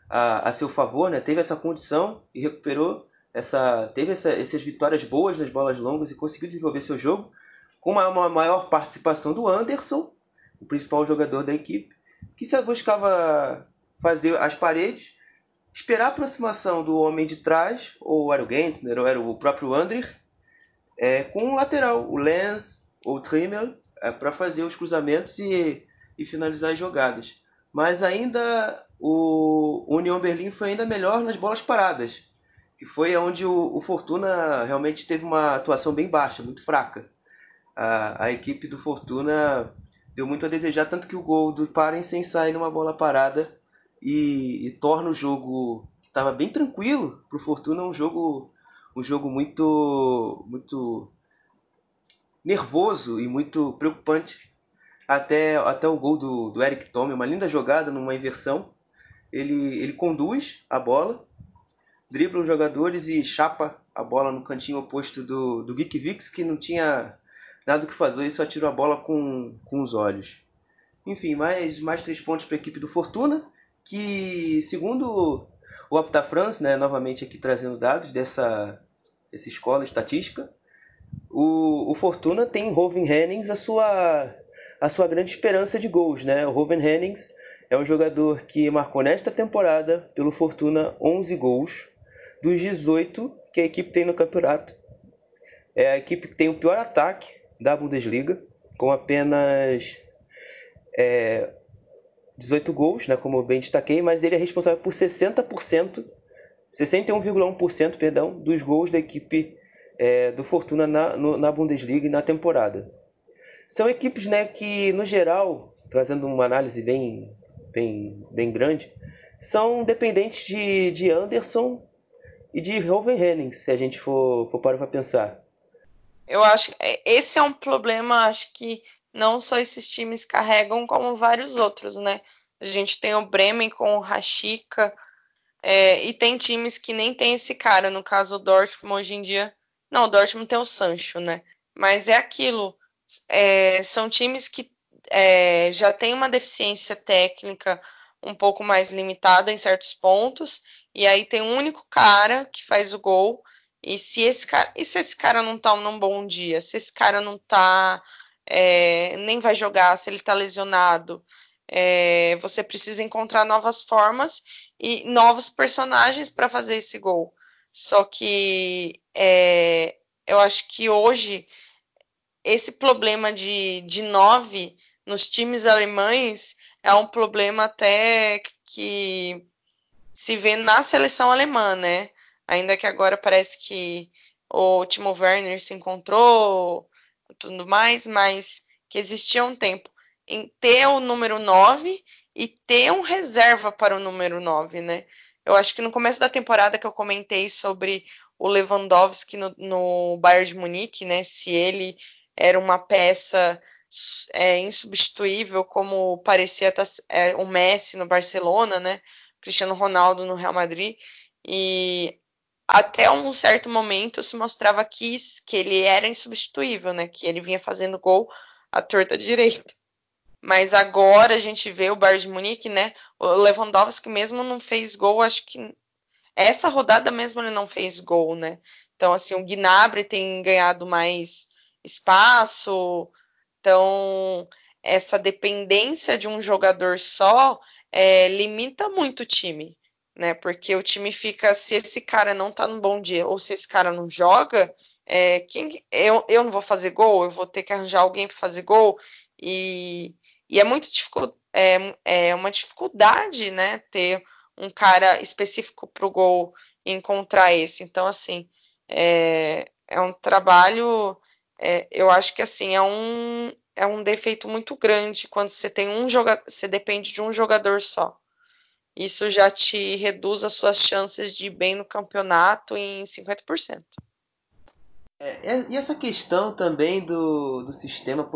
a, a, seu favor, né? teve essa condição e recuperou, essa, teve essa, essas vitórias boas nas bolas longas e conseguiu desenvolver seu jogo com uma, uma maior participação do Anderson, o principal jogador da equipe, que se buscava fazer as paredes, esperar a aproximação do homem de trás, ou era o Gentner, ou era o próprio Andrich, é, com o lateral, o Lenz ou o Trimmel, é, para fazer os cruzamentos e, e, finalizar as jogadas. Mas ainda o, União Berlim foi ainda melhor nas bolas paradas, que foi onde o, o Fortuna realmente teve uma atuação bem baixa, muito fraca. A, a equipe do Fortuna deu muito a desejar, tanto que o gol do Parensen sai numa bola parada e, e torna o jogo que estava bem tranquilo para o Fortuna um jogo um jogo muito muito nervoso e muito preocupante até, até o gol do, do Eric Tome, uma linda jogada numa inversão. Ele, ele conduz a bola, dribla os jogadores e chapa a bola no cantinho oposto do, do Geek Vix, que não tinha nada o que fazer e só tirou a bola com, com os olhos. Enfim, mais, mais três pontos para a equipe do Fortuna, que segundo o Opta France, né, novamente aqui trazendo dados dessa, dessa escola estatística, o, o Fortuna tem em Roven Hennings a sua, a sua grande esperança de gols. Né? O Roven Hennings é um jogador que marcou nesta temporada pelo Fortuna 11 gols dos 18 que a equipe tem no campeonato. É a equipe que tem o pior ataque da Bundesliga, com apenas é, 18 gols, né, como eu bem destaquei, mas ele é responsável por 60%, 61,1% perdão, dos gols da equipe é, do Fortuna na, no, na Bundesliga e na temporada. São equipes né, que, no geral, trazendo uma análise bem, bem, bem grande, são dependentes de, de Anderson e de Roven Henning, se a gente for, for para pensar. Eu acho que é, esse é um problema, acho que não só esses times carregam, como vários outros, né? A gente tem o Bremen com o Rashica, é, e tem times que nem tem esse cara, no caso o Dortmund hoje em dia. Não, o Dortmund tem o Sancho, né? Mas é aquilo. É, são times que é, já têm uma deficiência técnica um pouco mais limitada em certos pontos, e aí tem um único cara que faz o gol. E se esse cara, e se esse cara não tá num bom dia, se esse cara não tá é, nem vai jogar, se ele está lesionado. É, você precisa encontrar novas formas e novos personagens para fazer esse gol. Só que é, eu acho que hoje esse problema de, de nove nos times alemães é um problema até que se vê na seleção alemã, né? Ainda que agora parece que o Timo Werner se encontrou, tudo mais, mas que existia um tempo em ter o número 9 e ter um reserva para o número 9, né? Eu acho que no começo da temporada que eu comentei sobre o Lewandowski no, no Bayern de Munique, né? Se ele era uma peça é, insubstituível, como parecia tá, é, o Messi no Barcelona, né? Cristiano Ronaldo no Real Madrid. E até um certo momento se mostrava que, que ele era insubstituível, né? Que ele vinha fazendo gol à torta direita. Mas agora a gente vê o Bayern de Munique, né? O Lewandowski mesmo não fez gol, acho que essa rodada mesmo ele não fez gol, né? Então, assim, o Gnabry tem ganhado mais espaço. Então, essa dependência de um jogador só é, limita muito o time, né? Porque o time fica, se esse cara não tá num bom dia ou se esse cara não joga, é, quem, eu, eu não vou fazer gol, eu vou ter que arranjar alguém para fazer gol. E, e é muito é, é uma dificuldade, né? Ter um cara específico para o gol e encontrar esse. Então, assim, é, é um trabalho. É, eu acho que assim é um, é um defeito muito grande quando você tem um jogador, você depende de um jogador só. Isso já te reduz as suas chances de ir bem no campeonato em 50%. É, e essa questão também do, do sistema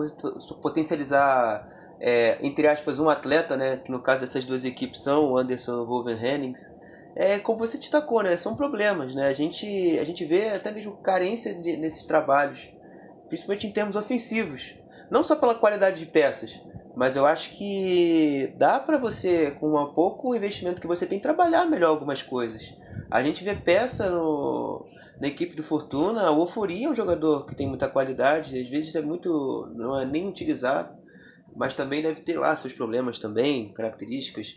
potencializar, é, entre aspas, um atleta, né, que no caso dessas duas equipes são o Anderson e o Wolven é, como você destacou, né, são problemas. Né, a, gente, a gente vê até mesmo carência de, nesses trabalhos, principalmente em termos ofensivos. Não só pela qualidade de peças, mas eu acho que dá para você, com um pouco investimento que você tem, trabalhar melhor algumas coisas. A gente vê peça no, na equipe do Fortuna, o Ofuri é um jogador que tem muita qualidade, às vezes é muito não é nem utilizado, mas também deve ter lá seus problemas também, características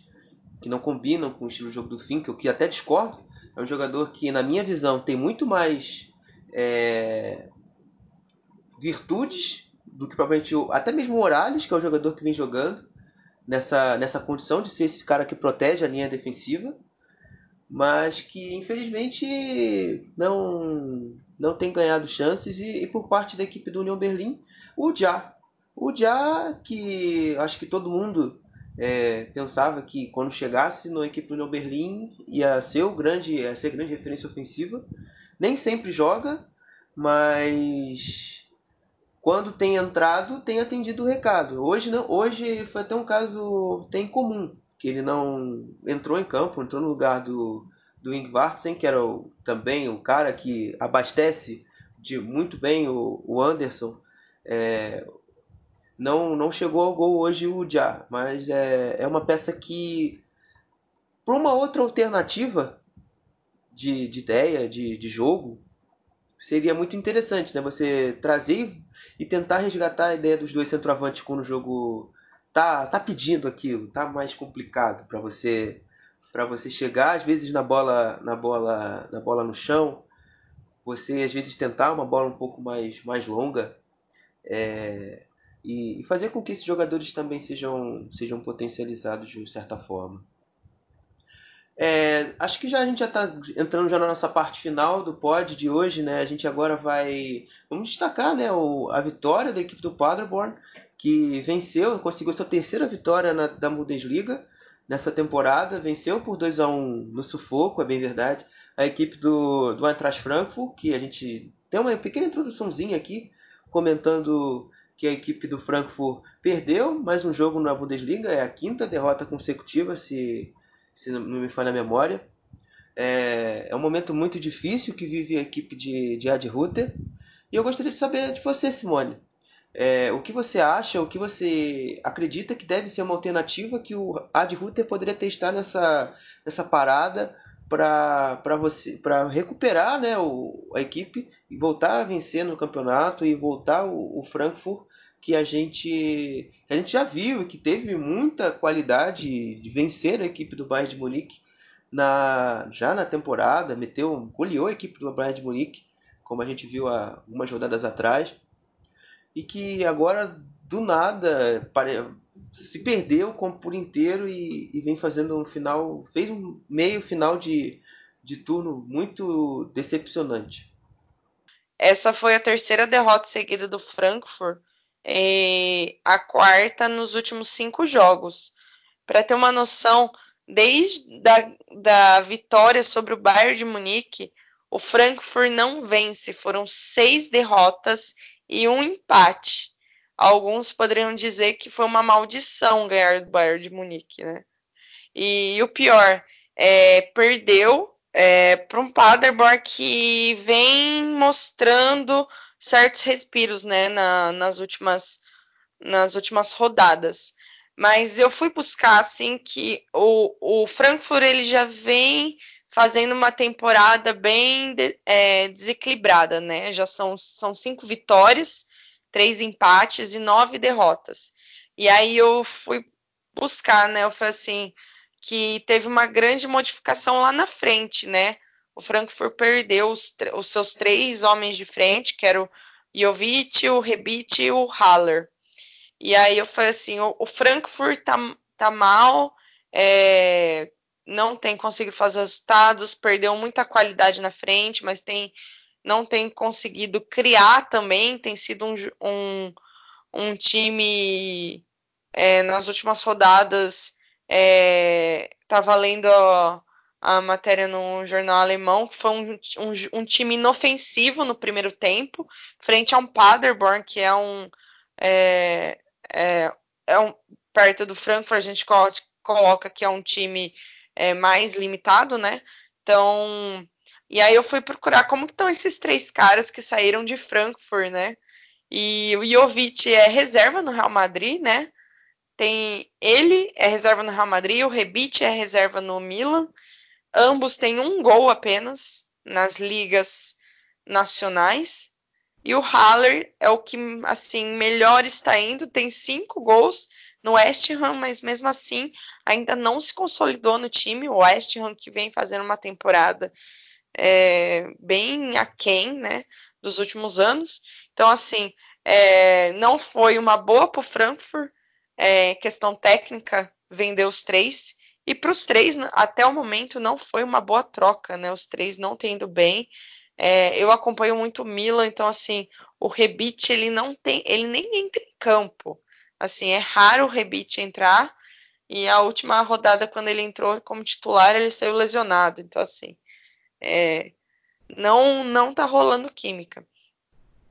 que não combinam com o estilo de jogo do Finkel, que até discordo. É um jogador que, na minha visão, tem muito mais é, virtudes do que provavelmente o, até mesmo o Morales, que é o jogador que vem jogando nessa, nessa condição de ser esse cara que protege a linha defensiva, mas que infelizmente não não tem ganhado chances e, e por parte da equipe do União Berlim, o Já. O Já que acho que todo mundo é, pensava que quando chegasse na equipe do Berlim ia ser o grande, ia ser grande referência ofensiva. Nem sempre joga, mas quando tem entrado, tem atendido o recado. Hoje não, hoje foi até um caso tem comum, que ele não entrou em campo, entrou no lugar do do Ingvartsen, que era o, também o cara que abastece de muito bem o, o Anderson. É, não, não chegou ao gol hoje o Já, mas é, é uma peça que, para uma outra alternativa de, de ideia, de, de jogo, seria muito interessante, né? Você trazer e tentar resgatar a ideia dos dois centroavantes quando o jogo tá, tá pedindo aquilo, tá mais complicado para você para você chegar às vezes na bola na bola na bola no chão, você às vezes tentar uma bola um pouco mais mais longa é, e, fazer com que esses jogadores também sejam sejam potencializados de certa forma. É, acho que já a gente já está entrando já na nossa parte final do pod de hoje, né? A gente agora vai vamos destacar, né, o, a vitória da equipe do Paderborn que venceu, conseguiu sua terceira vitória na, da Bundesliga nessa temporada, venceu por 2 a 1 no sufoco, é bem verdade. A equipe do, do Eintracht Frankfurt, que a gente tem uma pequena introduçãozinha aqui, comentando que a equipe do Frankfurt perdeu mais um jogo na Bundesliga, é a quinta derrota consecutiva, se se não me falha a memória. É, é um momento muito difícil que vive a equipe de, de Ad Ruther. E eu gostaria de saber de você, Simone. É, o que você acha, o que você acredita que deve ser uma alternativa que o Ad Ruther poderia testar nessa, nessa parada para você para recuperar né, o, a equipe e voltar a vencer no campeonato e voltar o, o Frankfurt que a gente a gente já viu que teve muita qualidade de vencer a equipe do Bayern de Munique na já na temporada, meteu, goleou a equipe do Bayern de Munique, como a gente viu há algumas rodadas atrás, e que agora do nada se perdeu por inteiro e, e vem fazendo um final, fez um meio final de, de turno muito decepcionante. Essa foi a terceira derrota seguida do Frankfurt é, a quarta nos últimos cinco jogos. Para ter uma noção, desde da, da vitória sobre o Bayern de Munique, o Frankfurt não vence. Foram seis derrotas e um empate. Alguns poderiam dizer que foi uma maldição ganhar do Bayern de Munique, né? E, e o pior, é, perdeu é, para um Paderborn que vem mostrando certos respiros, né, na, nas últimas nas últimas rodadas. Mas eu fui buscar assim que o, o Frankfurt ele já vem fazendo uma temporada bem é, desequilibrada, né? Já são, são cinco vitórias, três empates e nove derrotas. E aí eu fui buscar, né? Eu falei assim que teve uma grande modificação lá na frente, né? O Frankfurt perdeu os, os seus três homens de frente, que eram o Jovic, o Rebite e o Haller. E aí eu falei assim, o, o Frankfurt tá, tá mal, é, não tem conseguido fazer resultados, perdeu muita qualidade na frente, mas tem não tem conseguido criar também, tem sido um, um, um time é, nas últimas rodadas, é, tava lendo a, a matéria no jornal alemão, que foi um, um, um, time inofensivo no primeiro tempo, frente a um Paderborn, que é um, é, é, é um perto do Frankfurt, a gente coloca que é um time é, mais limitado, né? Então, e aí eu fui procurar como estão esses três caras que saíram de Frankfurt, né? E o Jovic é reserva no Real Madrid, né? Tem ele é reserva no Real Madrid, o Rebite é reserva no Milan. Ambos têm um gol apenas nas ligas nacionais. E o Haller é o que assim melhor está indo, tem cinco gols no West Ham, mas mesmo assim ainda não se consolidou no time. O West Ham que vem fazendo uma temporada é, bem aquém né, dos últimos anos. Então, assim, é, não foi uma boa para o Frankfurt, é, questão técnica, vender os três. E para os três, até o momento, não foi uma boa troca, né? Os três não tendo bem. É, eu acompanho muito o Milan, então assim, o Rebite ele não tem, ele nem entra em campo. Assim, é raro o Rebite entrar. E a última rodada, quando ele entrou como titular, ele saiu lesionado. Então, assim, é, não, não tá rolando química.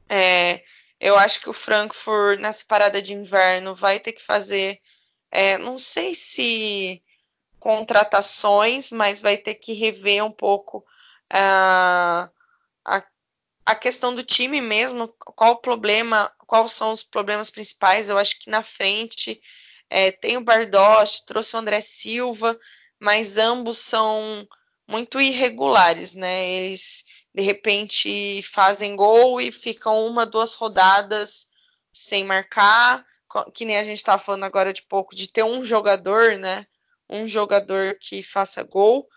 É, eu acho que o Frankfurt, nessa parada de inverno, vai ter que fazer. É, não sei se contratações, mas vai ter que rever um pouco uh, a, a questão do time mesmo, qual o problema, quais são os problemas principais. Eu acho que na frente é, tem o Bardosch, trouxe o André Silva, mas ambos são muito irregulares, né? Eles de repente fazem gol e ficam uma, duas rodadas sem marcar, que nem a gente estava falando agora de pouco, de ter um jogador, né? Um jogador que faça gol,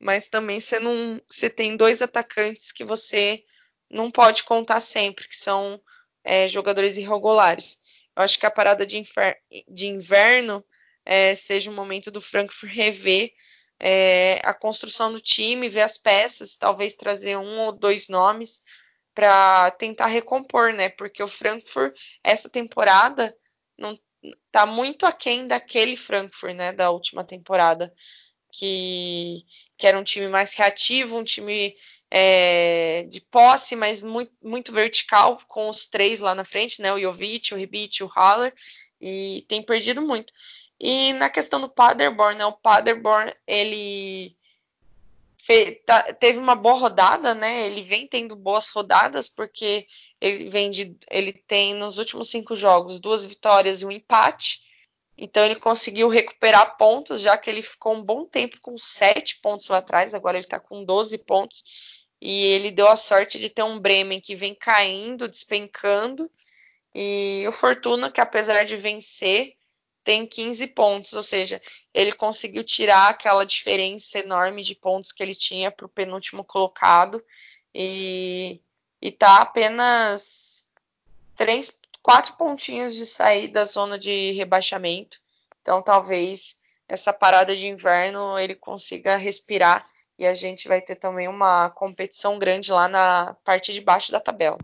mas também você não, você tem dois atacantes que você não pode contar sempre, que são é, jogadores irregulares. Eu acho que a parada de, de inverno é, seja o momento do Frankfurt rever é, a construção do time, ver as peças, talvez trazer um ou dois nomes para tentar recompor, né? Porque o Frankfurt, essa temporada, não tá muito aquém daquele Frankfurt, né? Da última temporada. Que, que era um time mais reativo, um time é, de posse, mas muito, muito, vertical, com os três lá na frente, né? O Jovic, o Ribit, o Haller, e tem perdido muito. E na questão do Paderborn, né? O Paderborn, ele teve uma boa rodada, né? Ele vem tendo boas rodadas, porque ele vem de, ele tem nos últimos cinco jogos duas vitórias e um empate. Então ele conseguiu recuperar pontos, já que ele ficou um bom tempo com sete pontos lá atrás, agora ele está com 12 pontos e ele deu a sorte de ter um Bremen que vem caindo, despencando, e o Fortuna, que apesar de vencer, tem 15 pontos, ou seja, ele conseguiu tirar aquela diferença enorme de pontos que ele tinha para o penúltimo colocado e está apenas três, quatro pontinhos de sair da zona de rebaixamento. Então, talvez essa parada de inverno ele consiga respirar e a gente vai ter também uma competição grande lá na parte de baixo da tabela.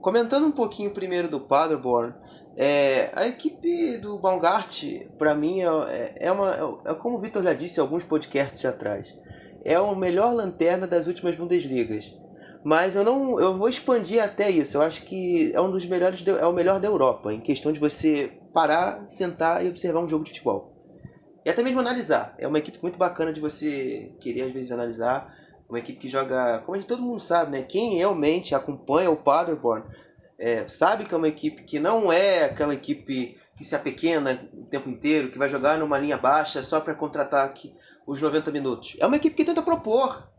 Comentando um pouquinho primeiro do Paderborn, é, a equipe do Baumgart, para mim, é, é, uma, é, como o Vitor já disse em alguns podcasts atrás, é o melhor lanterna das últimas Bundesligas. Mas eu não, eu vou expandir até isso. Eu acho que é um dos melhores, é o melhor da Europa em questão de você parar, sentar e observar um jogo de futebol. E até mesmo analisar. É uma equipe muito bacana de você querer às vezes analisar. Uma equipe que joga, como todo mundo sabe, né? Quem realmente acompanha o Paderborn é, sabe que é uma equipe que não é aquela equipe que se apequena o tempo inteiro, que vai jogar numa linha baixa só para contra-ataque os 90 minutos. É uma equipe que tenta propor,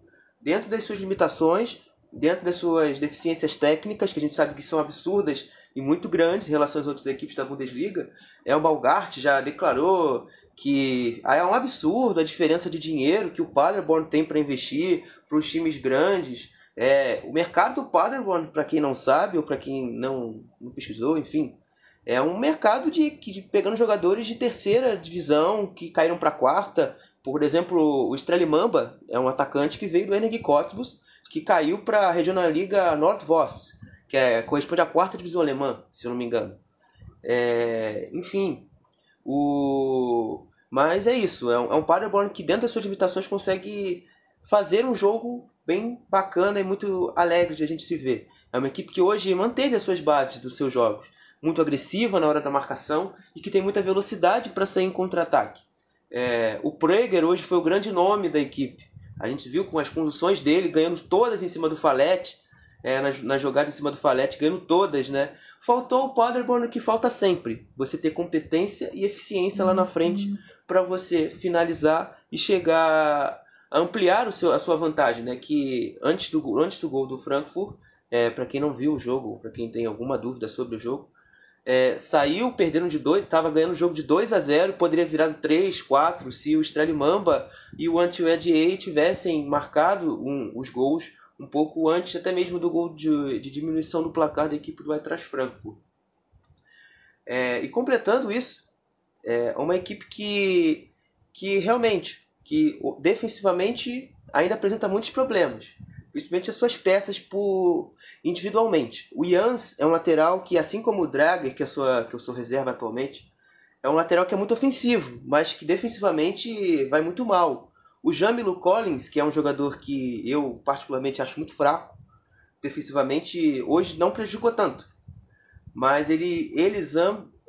dentro das suas limitações, dentro das suas deficiências técnicas, que a gente sabe que são absurdas e muito grandes em relação às outras equipes da Bundesliga. É o Balgart já declarou que é um absurdo a diferença de dinheiro que o Paderborn tem para investir para os times grandes. É, o mercado do Paderborn, para quem não sabe ou para quem não, não pesquisou, enfim, é um mercado de, de pegando jogadores de terceira divisão que caíram para quarta. Por exemplo, o Strelimamba é um atacante que veio do Energy Cottbus, que caiu para a Regionalliga Nordvoss, que é, corresponde à quarta divisão alemã, se eu não me engano. É, enfim, o... mas é isso. É um, é um Paderborn que, dentro das suas limitações, consegue fazer um jogo bem bacana e muito alegre de a gente se ver. É uma equipe que hoje manteve as suas bases dos seus jogos muito agressiva na hora da marcação e que tem muita velocidade para sair em contra-ataque. É, o Prager hoje foi o grande nome da equipe. A gente viu com as conduções dele ganhando todas em cima do Falete, é, na, na jogada em cima do Falete, ganhando todas, né? Faltou o Paderborn que falta sempre. Você ter competência e eficiência lá na frente para você finalizar e chegar ampliar seu, a sua vantagem, né? Que antes do, antes do gol do Frankfurt, é, para quem não viu o jogo, para quem tem alguma dúvida sobre o jogo, é, saiu perdendo de 2, estava ganhando o jogo de 2 a 0, poderia virar 3, 4 se o Strelimamba e o Anti-Ed tivessem marcado um, os gols um pouco antes até mesmo do gol de, de diminuição do placar da equipe do Eintracht Frankfurt. É, e completando isso, é uma equipe que, que realmente, que defensivamente ainda apresenta muitos problemas, principalmente as suas peças por individualmente. O Jans é um lateral que, assim como o Drager, que, é sua, que eu sou reserva atualmente, é um lateral que é muito ofensivo, mas que defensivamente vai muito mal. O Jamilo Collins, que é um jogador que eu particularmente acho muito fraco, defensivamente hoje não prejudicou tanto. Mas ele, eles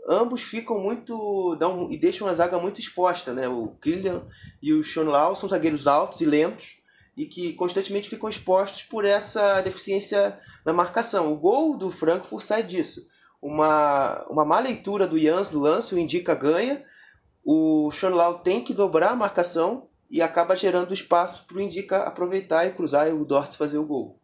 ambos ficam muito. Dão, e deixam a zaga muito exposta. Né? O Kylian e o Sean Lau são zagueiros altos e lentos e que constantemente ficam expostos por essa deficiência na marcação. O gol do Frankfurt sai disso. Uma, uma má leitura do Jans do lance, o Indica ganha, o Schonlau tem que dobrar a marcação e acaba gerando espaço para o Indica aproveitar e cruzar e o Dort fazer o gol.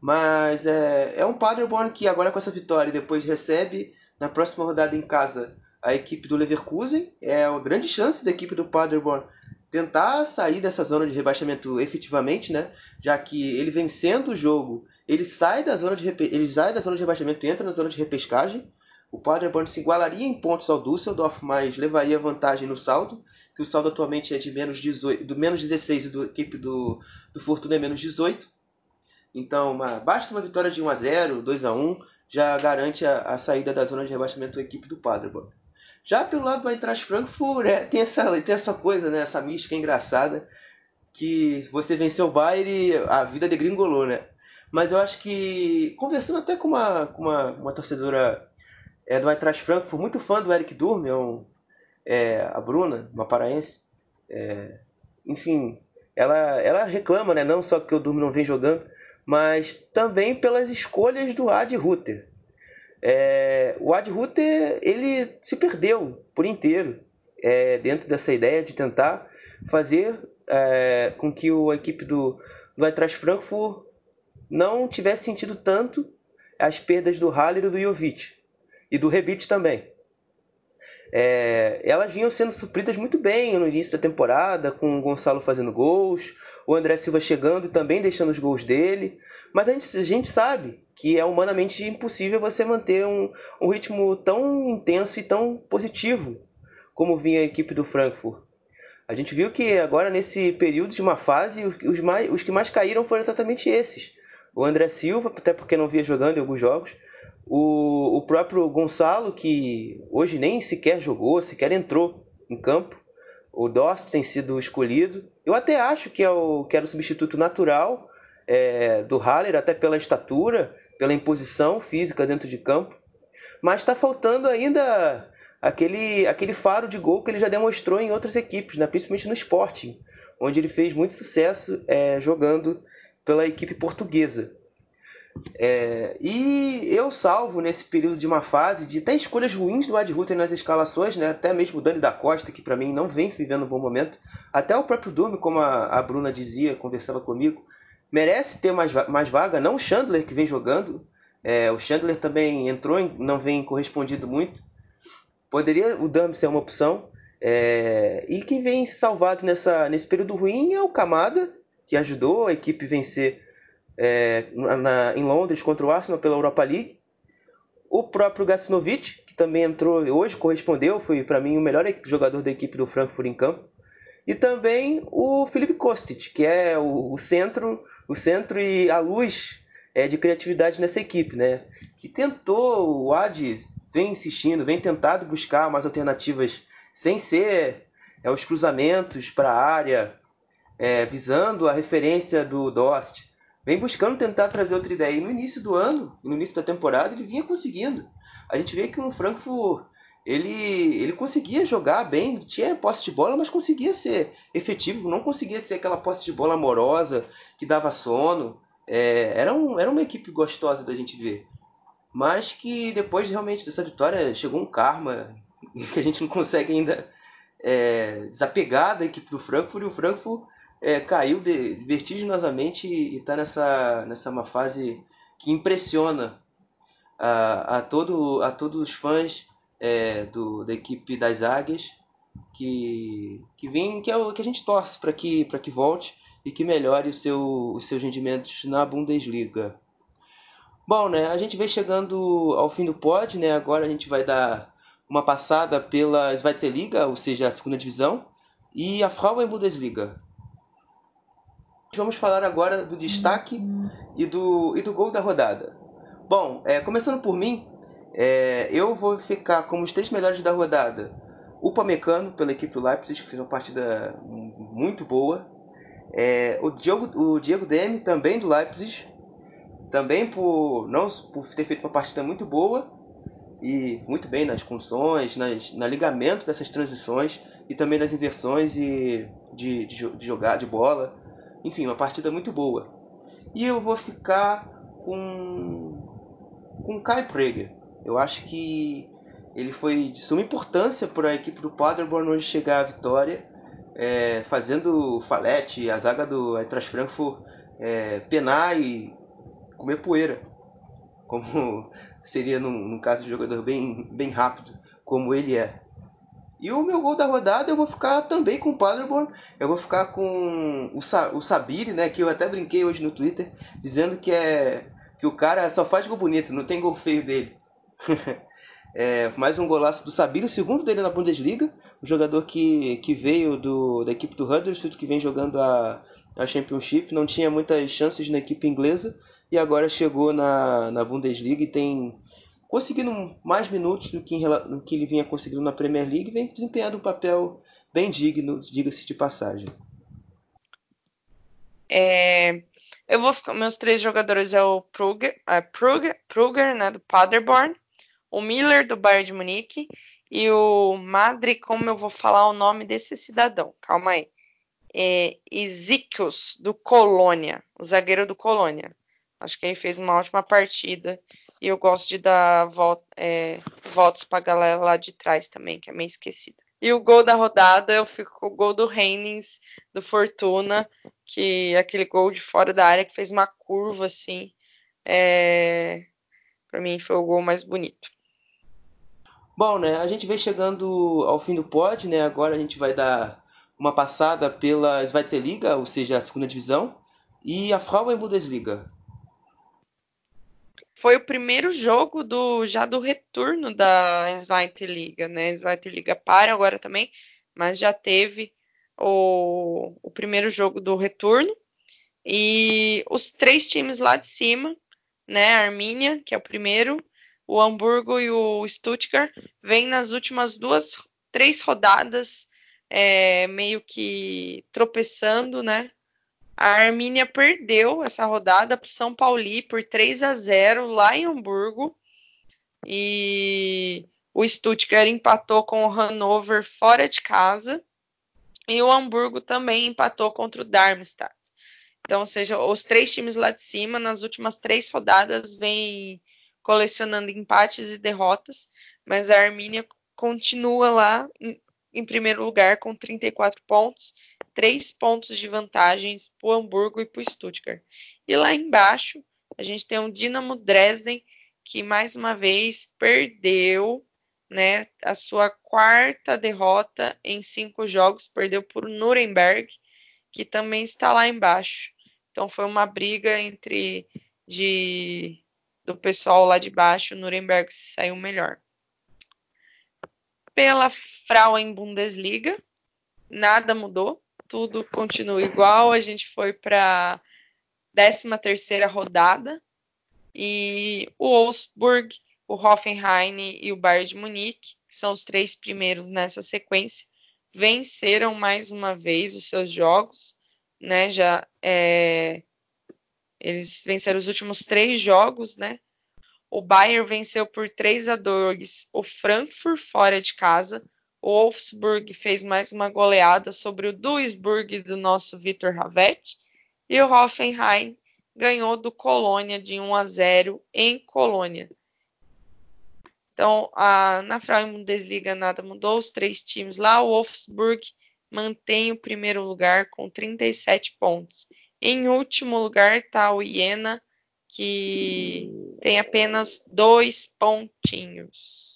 Mas é, é um Paderborn que agora com essa vitória depois recebe na próxima rodada em casa a equipe do Leverkusen. É uma grande chance da equipe do Paderborn tentar sair dessa zona de rebaixamento efetivamente, né? Já que ele vencendo o jogo ele sai da zona de, ele sai da zona de rebaixamento e entra na zona de repescagem. O Paderborn se igualaria em pontos ao Düsseldorf, mas levaria vantagem no saldo, que o saldo atualmente é de menos, 18, do menos 16 e do equipe do, do Fortuna é menos 18. Então, uma, basta uma vitória de 1 a 0 2 a 1 já garante a, a saída da zona de rebaixamento da equipe do Paderborn. Já pelo lado do Eintracht Frankfurt, é, tem, essa, tem essa coisa, né, essa mística engraçada, que você venceu o Bayern e a vida degringolou, né? Mas eu acho que, conversando até com uma, com uma, uma torcedora é, do Eintracht Frankfurt, muito fã do Eric Durm, é um, é, a Bruna, uma paraense, é, enfim, ela, ela reclama, né, não só que o Durm não vem jogando, mas também pelas escolhas do Ad Ruther. É, o Ad Ruther ele se perdeu por inteiro é, dentro dessa ideia de tentar fazer é, com que a equipe do, do Eintracht Frankfurt não tivesse sentido tanto as perdas do Haller e do Jovic. E do Rebic também. É, elas vinham sendo supridas muito bem no início da temporada, com o Gonçalo fazendo gols, o André Silva chegando e também deixando os gols dele. Mas a gente, a gente sabe que é humanamente impossível você manter um, um ritmo tão intenso e tão positivo como vinha a equipe do Frankfurt. A gente viu que agora, nesse período de uma fase, os, mais, os que mais caíram foram exatamente esses o André Silva, até porque não via jogando em alguns jogos, o, o próprio Gonçalo, que hoje nem sequer jogou, sequer entrou em campo, o Dorst tem sido escolhido. Eu até acho que, é o, que era o substituto natural é, do Haller, até pela estatura, pela imposição física dentro de campo. Mas está faltando ainda aquele, aquele faro de gol que ele já demonstrou em outras equipes, né? principalmente no Sporting, onde ele fez muito sucesso é, jogando pela equipe portuguesa. É, e eu, salvo nesse período de uma fase de até escolhas ruins do Ad Ruther nas escalações, né? até mesmo o Dani da Costa, que para mim não vem vivendo um bom momento, até o próprio Durme, como a, a Bruna dizia, conversava comigo, merece ter mais, mais vaga, não o Chandler que vem jogando, é, o Chandler também entrou, não vem correspondido muito, poderia o Durme ser uma opção, é, e quem vem salvado nessa, nesse período ruim é o Kamada, que ajudou a equipe vencer é, na, em Londres contra o Arsenal pela Europa League. O próprio Gacinovic, que também entrou hoje, correspondeu, foi para mim o melhor jogador da equipe do Frankfurt em campo. E também o Felipe Kostic, que é o, o centro, o centro e a luz é, de criatividade nessa equipe, né? Que tentou, o Ades vem insistindo, vem tentado buscar mais alternativas sem ser é, os cruzamentos para a área, é, visando a referência do Dost, vem buscando tentar trazer outra ideia. E no início do ano, no início da temporada, ele vinha conseguindo. A gente vê que o Frankfurt ele, ele conseguia jogar bem, tinha posse de bola, mas conseguia ser efetivo, não conseguia ser aquela posse de bola amorosa que dava sono. É, era, um, era uma equipe gostosa da gente ver. Mas que depois realmente dessa vitória chegou um karma [LAUGHS] que a gente não consegue ainda é, desapegar da equipe do Frankfurt. E o Frankfurt é, caiu de, vertiginosamente e está nessa, nessa uma fase que impressiona a, a, todo, a todos os fãs é, do, da equipe das Águias que, que vem que, é o, que a gente torce para que, que volte e que melhore o seu, os seus rendimentos na Bundesliga. Bom, né, a gente vem chegando ao fim do pod, né, agora a gente vai dar uma passada pela Zweite ou seja, a segunda divisão, e a Frauen Bundesliga. Vamos falar agora do destaque e do, e do gol da rodada. Bom, é, começando por mim, é, eu vou ficar como os três melhores da rodada. O Pamecano, pela equipe do Leipzig, que fez uma partida muito boa. É, o, Diego, o Diego Demi, também do Leipzig, também por não por ter feito uma partida muito boa e muito bem nas funções, nas, no ligamento dessas transições e também nas inversões e de, de, de jogar de bola. Enfim, uma partida muito boa. E eu vou ficar com com Kai Prager. Eu acho que ele foi de suma importância para a equipe do Paderborn hoje chegar à vitória, é, fazendo o Falete, a zaga do Eintracht Frankfurt é, penar e comer poeira, como [LAUGHS] seria num, caso de jogador bem, bem rápido, como ele é. E o meu gol da rodada eu vou ficar também com o Paderborn. Eu vou ficar com o, Sa o Sabiri, né? Que eu até brinquei hoje no Twitter, dizendo que é que o cara só faz gol bonito, não tem gol feio dele. [LAUGHS] é, mais um golaço do Sabiri, o segundo dele na Bundesliga. O jogador que, que veio do, da equipe do Huddersfield, que vem jogando a, a Championship, não tinha muitas chances na equipe inglesa e agora chegou na, na Bundesliga e tem conseguindo mais minutos do que, do que ele vinha conseguindo na Premier League, vem desempenhando um papel bem digno, diga-se de passagem. É, eu vou ficar, meus três jogadores é o Pruger, é né, do Paderborn, o Miller do Bayern de Munique e o Madri, como eu vou falar o nome desse cidadão? Calma aí. É Ezekius do Colônia, o zagueiro do Colônia. Acho que ele fez uma ótima partida. E eu gosto de dar volta, é, votos galera lá de trás também, que é meio esquecida. E o gol da rodada, eu fico com o gol do Reinings, do Fortuna, que é aquele gol de fora da área que fez uma curva assim. É... Para mim foi o gol mais bonito. Bom, né? A gente vem chegando ao fim do pod, né? Agora a gente vai dar uma passada pela Zweite Liga, ou seja, a segunda divisão, e a Frauen Bundesliga foi o primeiro jogo do já do retorno da Zweite Liga, né? Zweite Liga para agora também, mas já teve o, o primeiro jogo do retorno e os três times lá de cima, né? A Armínia, que é o primeiro, o Hamburgo e o Stuttgart, vêm nas últimas duas, três rodadas é, meio que tropeçando, né? A Armínia perdeu essa rodada para o São Paulo por 3 a 0 lá em Hamburgo. E o Stuttgart empatou com o Hannover fora de casa. E o Hamburgo também empatou contra o Darmstadt. Então, ou seja, os três times lá de cima, nas últimas três rodadas, vêm colecionando empates e derrotas, mas a Armínia continua lá em, em primeiro lugar com 34 pontos, 3 pontos de vantagens para o Hamburgo e para o Stuttgart. E lá embaixo a gente tem o Dinamo Dresden, que mais uma vez perdeu né, a sua quarta derrota em cinco jogos, perdeu por Nuremberg, que também está lá embaixo. Então foi uma briga entre de do pessoal lá de baixo, Nuremberg saiu melhor. Pela Frauen Bundesliga, nada mudou, tudo continua igual. A gente foi para 13 terceira rodada e o Wolfsburg o Hoffenheim e o Bayern de Munique, que são os três primeiros nessa sequência, venceram mais uma vez os seus jogos, né? Já é, eles venceram os últimos três jogos, né? O Bayern venceu por 3 a 2 o Frankfurt fora de casa. O Wolfsburg fez mais uma goleada sobre o Duisburg do nosso Vitor Havet. E o Hoffenheim ganhou do Colônia de 1 a 0 em Colônia. Então, a, na Frauen nada mudou, os três times lá, o Wolfsburg mantém o primeiro lugar com 37 pontos. Em último lugar está o Iena, que tem apenas dois pontinhos.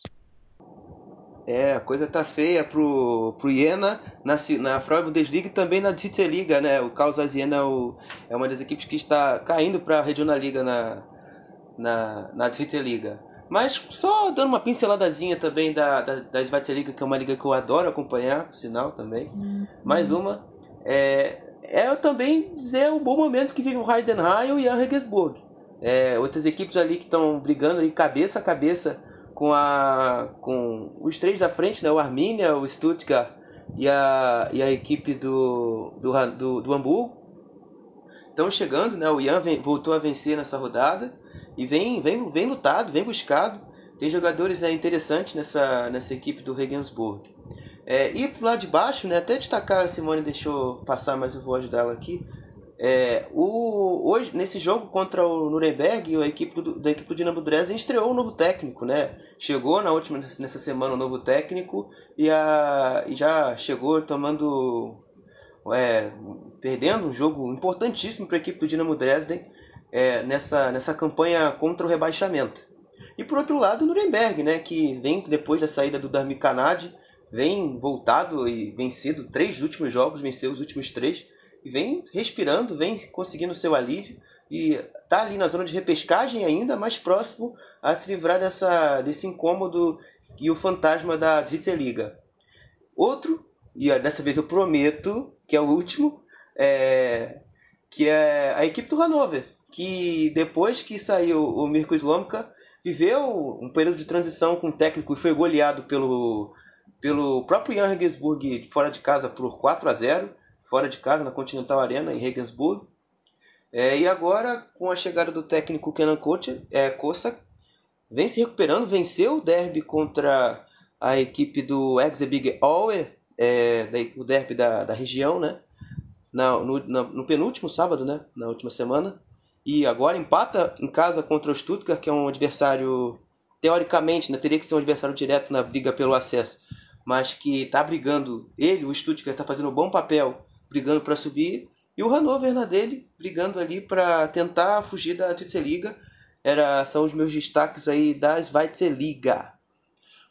É, a coisa tá feia pro, pro Iena na, na Frauen Bundesliga e também na Dritte Liga, né? O Causas Iena é, o, é uma das equipes que está caindo para a Regional Liga na, na, na Dritte Liga. Mas só dando uma pinceladazinha também da, da, da Svetsliga, que é uma liga que eu adoro acompanhar, por sinal também. Uhum. Mais uma. É, é também dizer o bom momento que vive o Heidenheim e o Jan Regensburg. É, outras equipes ali que estão brigando ali cabeça a cabeça com, a, com os três da frente, né? o Arminia, o Stuttgart e a, e a equipe do, do, do, do Hamburgo. Estão chegando, né? o vem, voltou a vencer nessa rodada e vem, vem, vem lutado, vem buscado. Tem jogadores é, interessantes nessa, nessa equipe do Regensburg. É, e pro lado de baixo, né, até destacar, a Simone deixou passar, mas eu vou ajudar ela aqui. É, o, hoje, nesse jogo contra o Nuremberg, a equipe do, da equipe do Dinamo Dresden estreou um novo técnico, né? Chegou na última nessa semana um novo técnico e, a, e já chegou tomando é, perdendo um jogo importantíssimo para a equipe do Dinamo Dresden é, nessa, nessa campanha contra o rebaixamento. E por outro lado, o Nuremberg, né, que vem depois da saída do Darmi Kanadi, vem voltado e vencido três últimos jogos, venceu os últimos três, vem respirando, vem conseguindo seu alívio e está ali na zona de repescagem ainda, mais próximo a se livrar dessa, desse incômodo e o fantasma da Dritte Outro, e dessa vez eu prometo que é o último, é, que é a equipe do Hannover, que depois que saiu o Mirko Slomka, viveu um período de transição com o técnico e foi goleado pelo, pelo próprio Jan Regensburg fora de casa por 4 a 0 fora de casa na Continental Arena em Regensburg. É, e agora, com a chegada do técnico Kenan Kocha, é, vem se recuperando, venceu o derby contra a equipe do Exebig Aue, é, o derby da, da região, né? Na, no, na, no penúltimo sábado, né? Na última semana e agora empata em casa contra o Stuttgart, que é um adversário, teoricamente, né, teria que ser um adversário direto na briga pelo acesso, mas que está brigando, ele, o Stuttgart, está fazendo um bom papel, brigando para subir, e o Hannover na dele, brigando ali para tentar fugir da Liga. Era, são os meus destaques aí da Liga.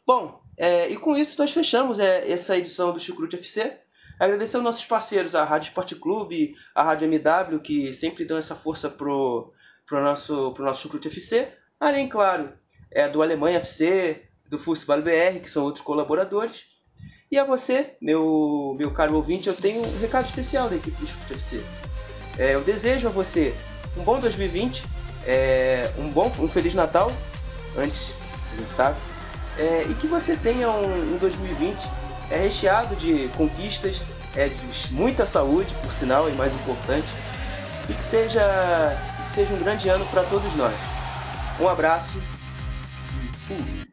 Bom, é, e com isso nós fechamos é, essa edição do Chucrute FC. Agradecer aos nossos parceiros, a Rádio Esporte Clube, a Rádio MW, que sempre dão essa força pro, pro nosso, pro nosso Chucrute FC. Além, claro, é do Alemanha FC, do Fußball BR, que são outros colaboradores. E a você, meu, meu caro ouvinte, eu tenho um recado especial da equipe do FC. É, eu desejo a você um bom 2020, é, um bom, um Feliz Natal, antes, a gente é, e que você tenha um, um 2020 é recheado de conquistas, é de muita saúde, por sinal, e mais importante, e que seja, que seja um grande ano para todos nós. Um abraço e fui!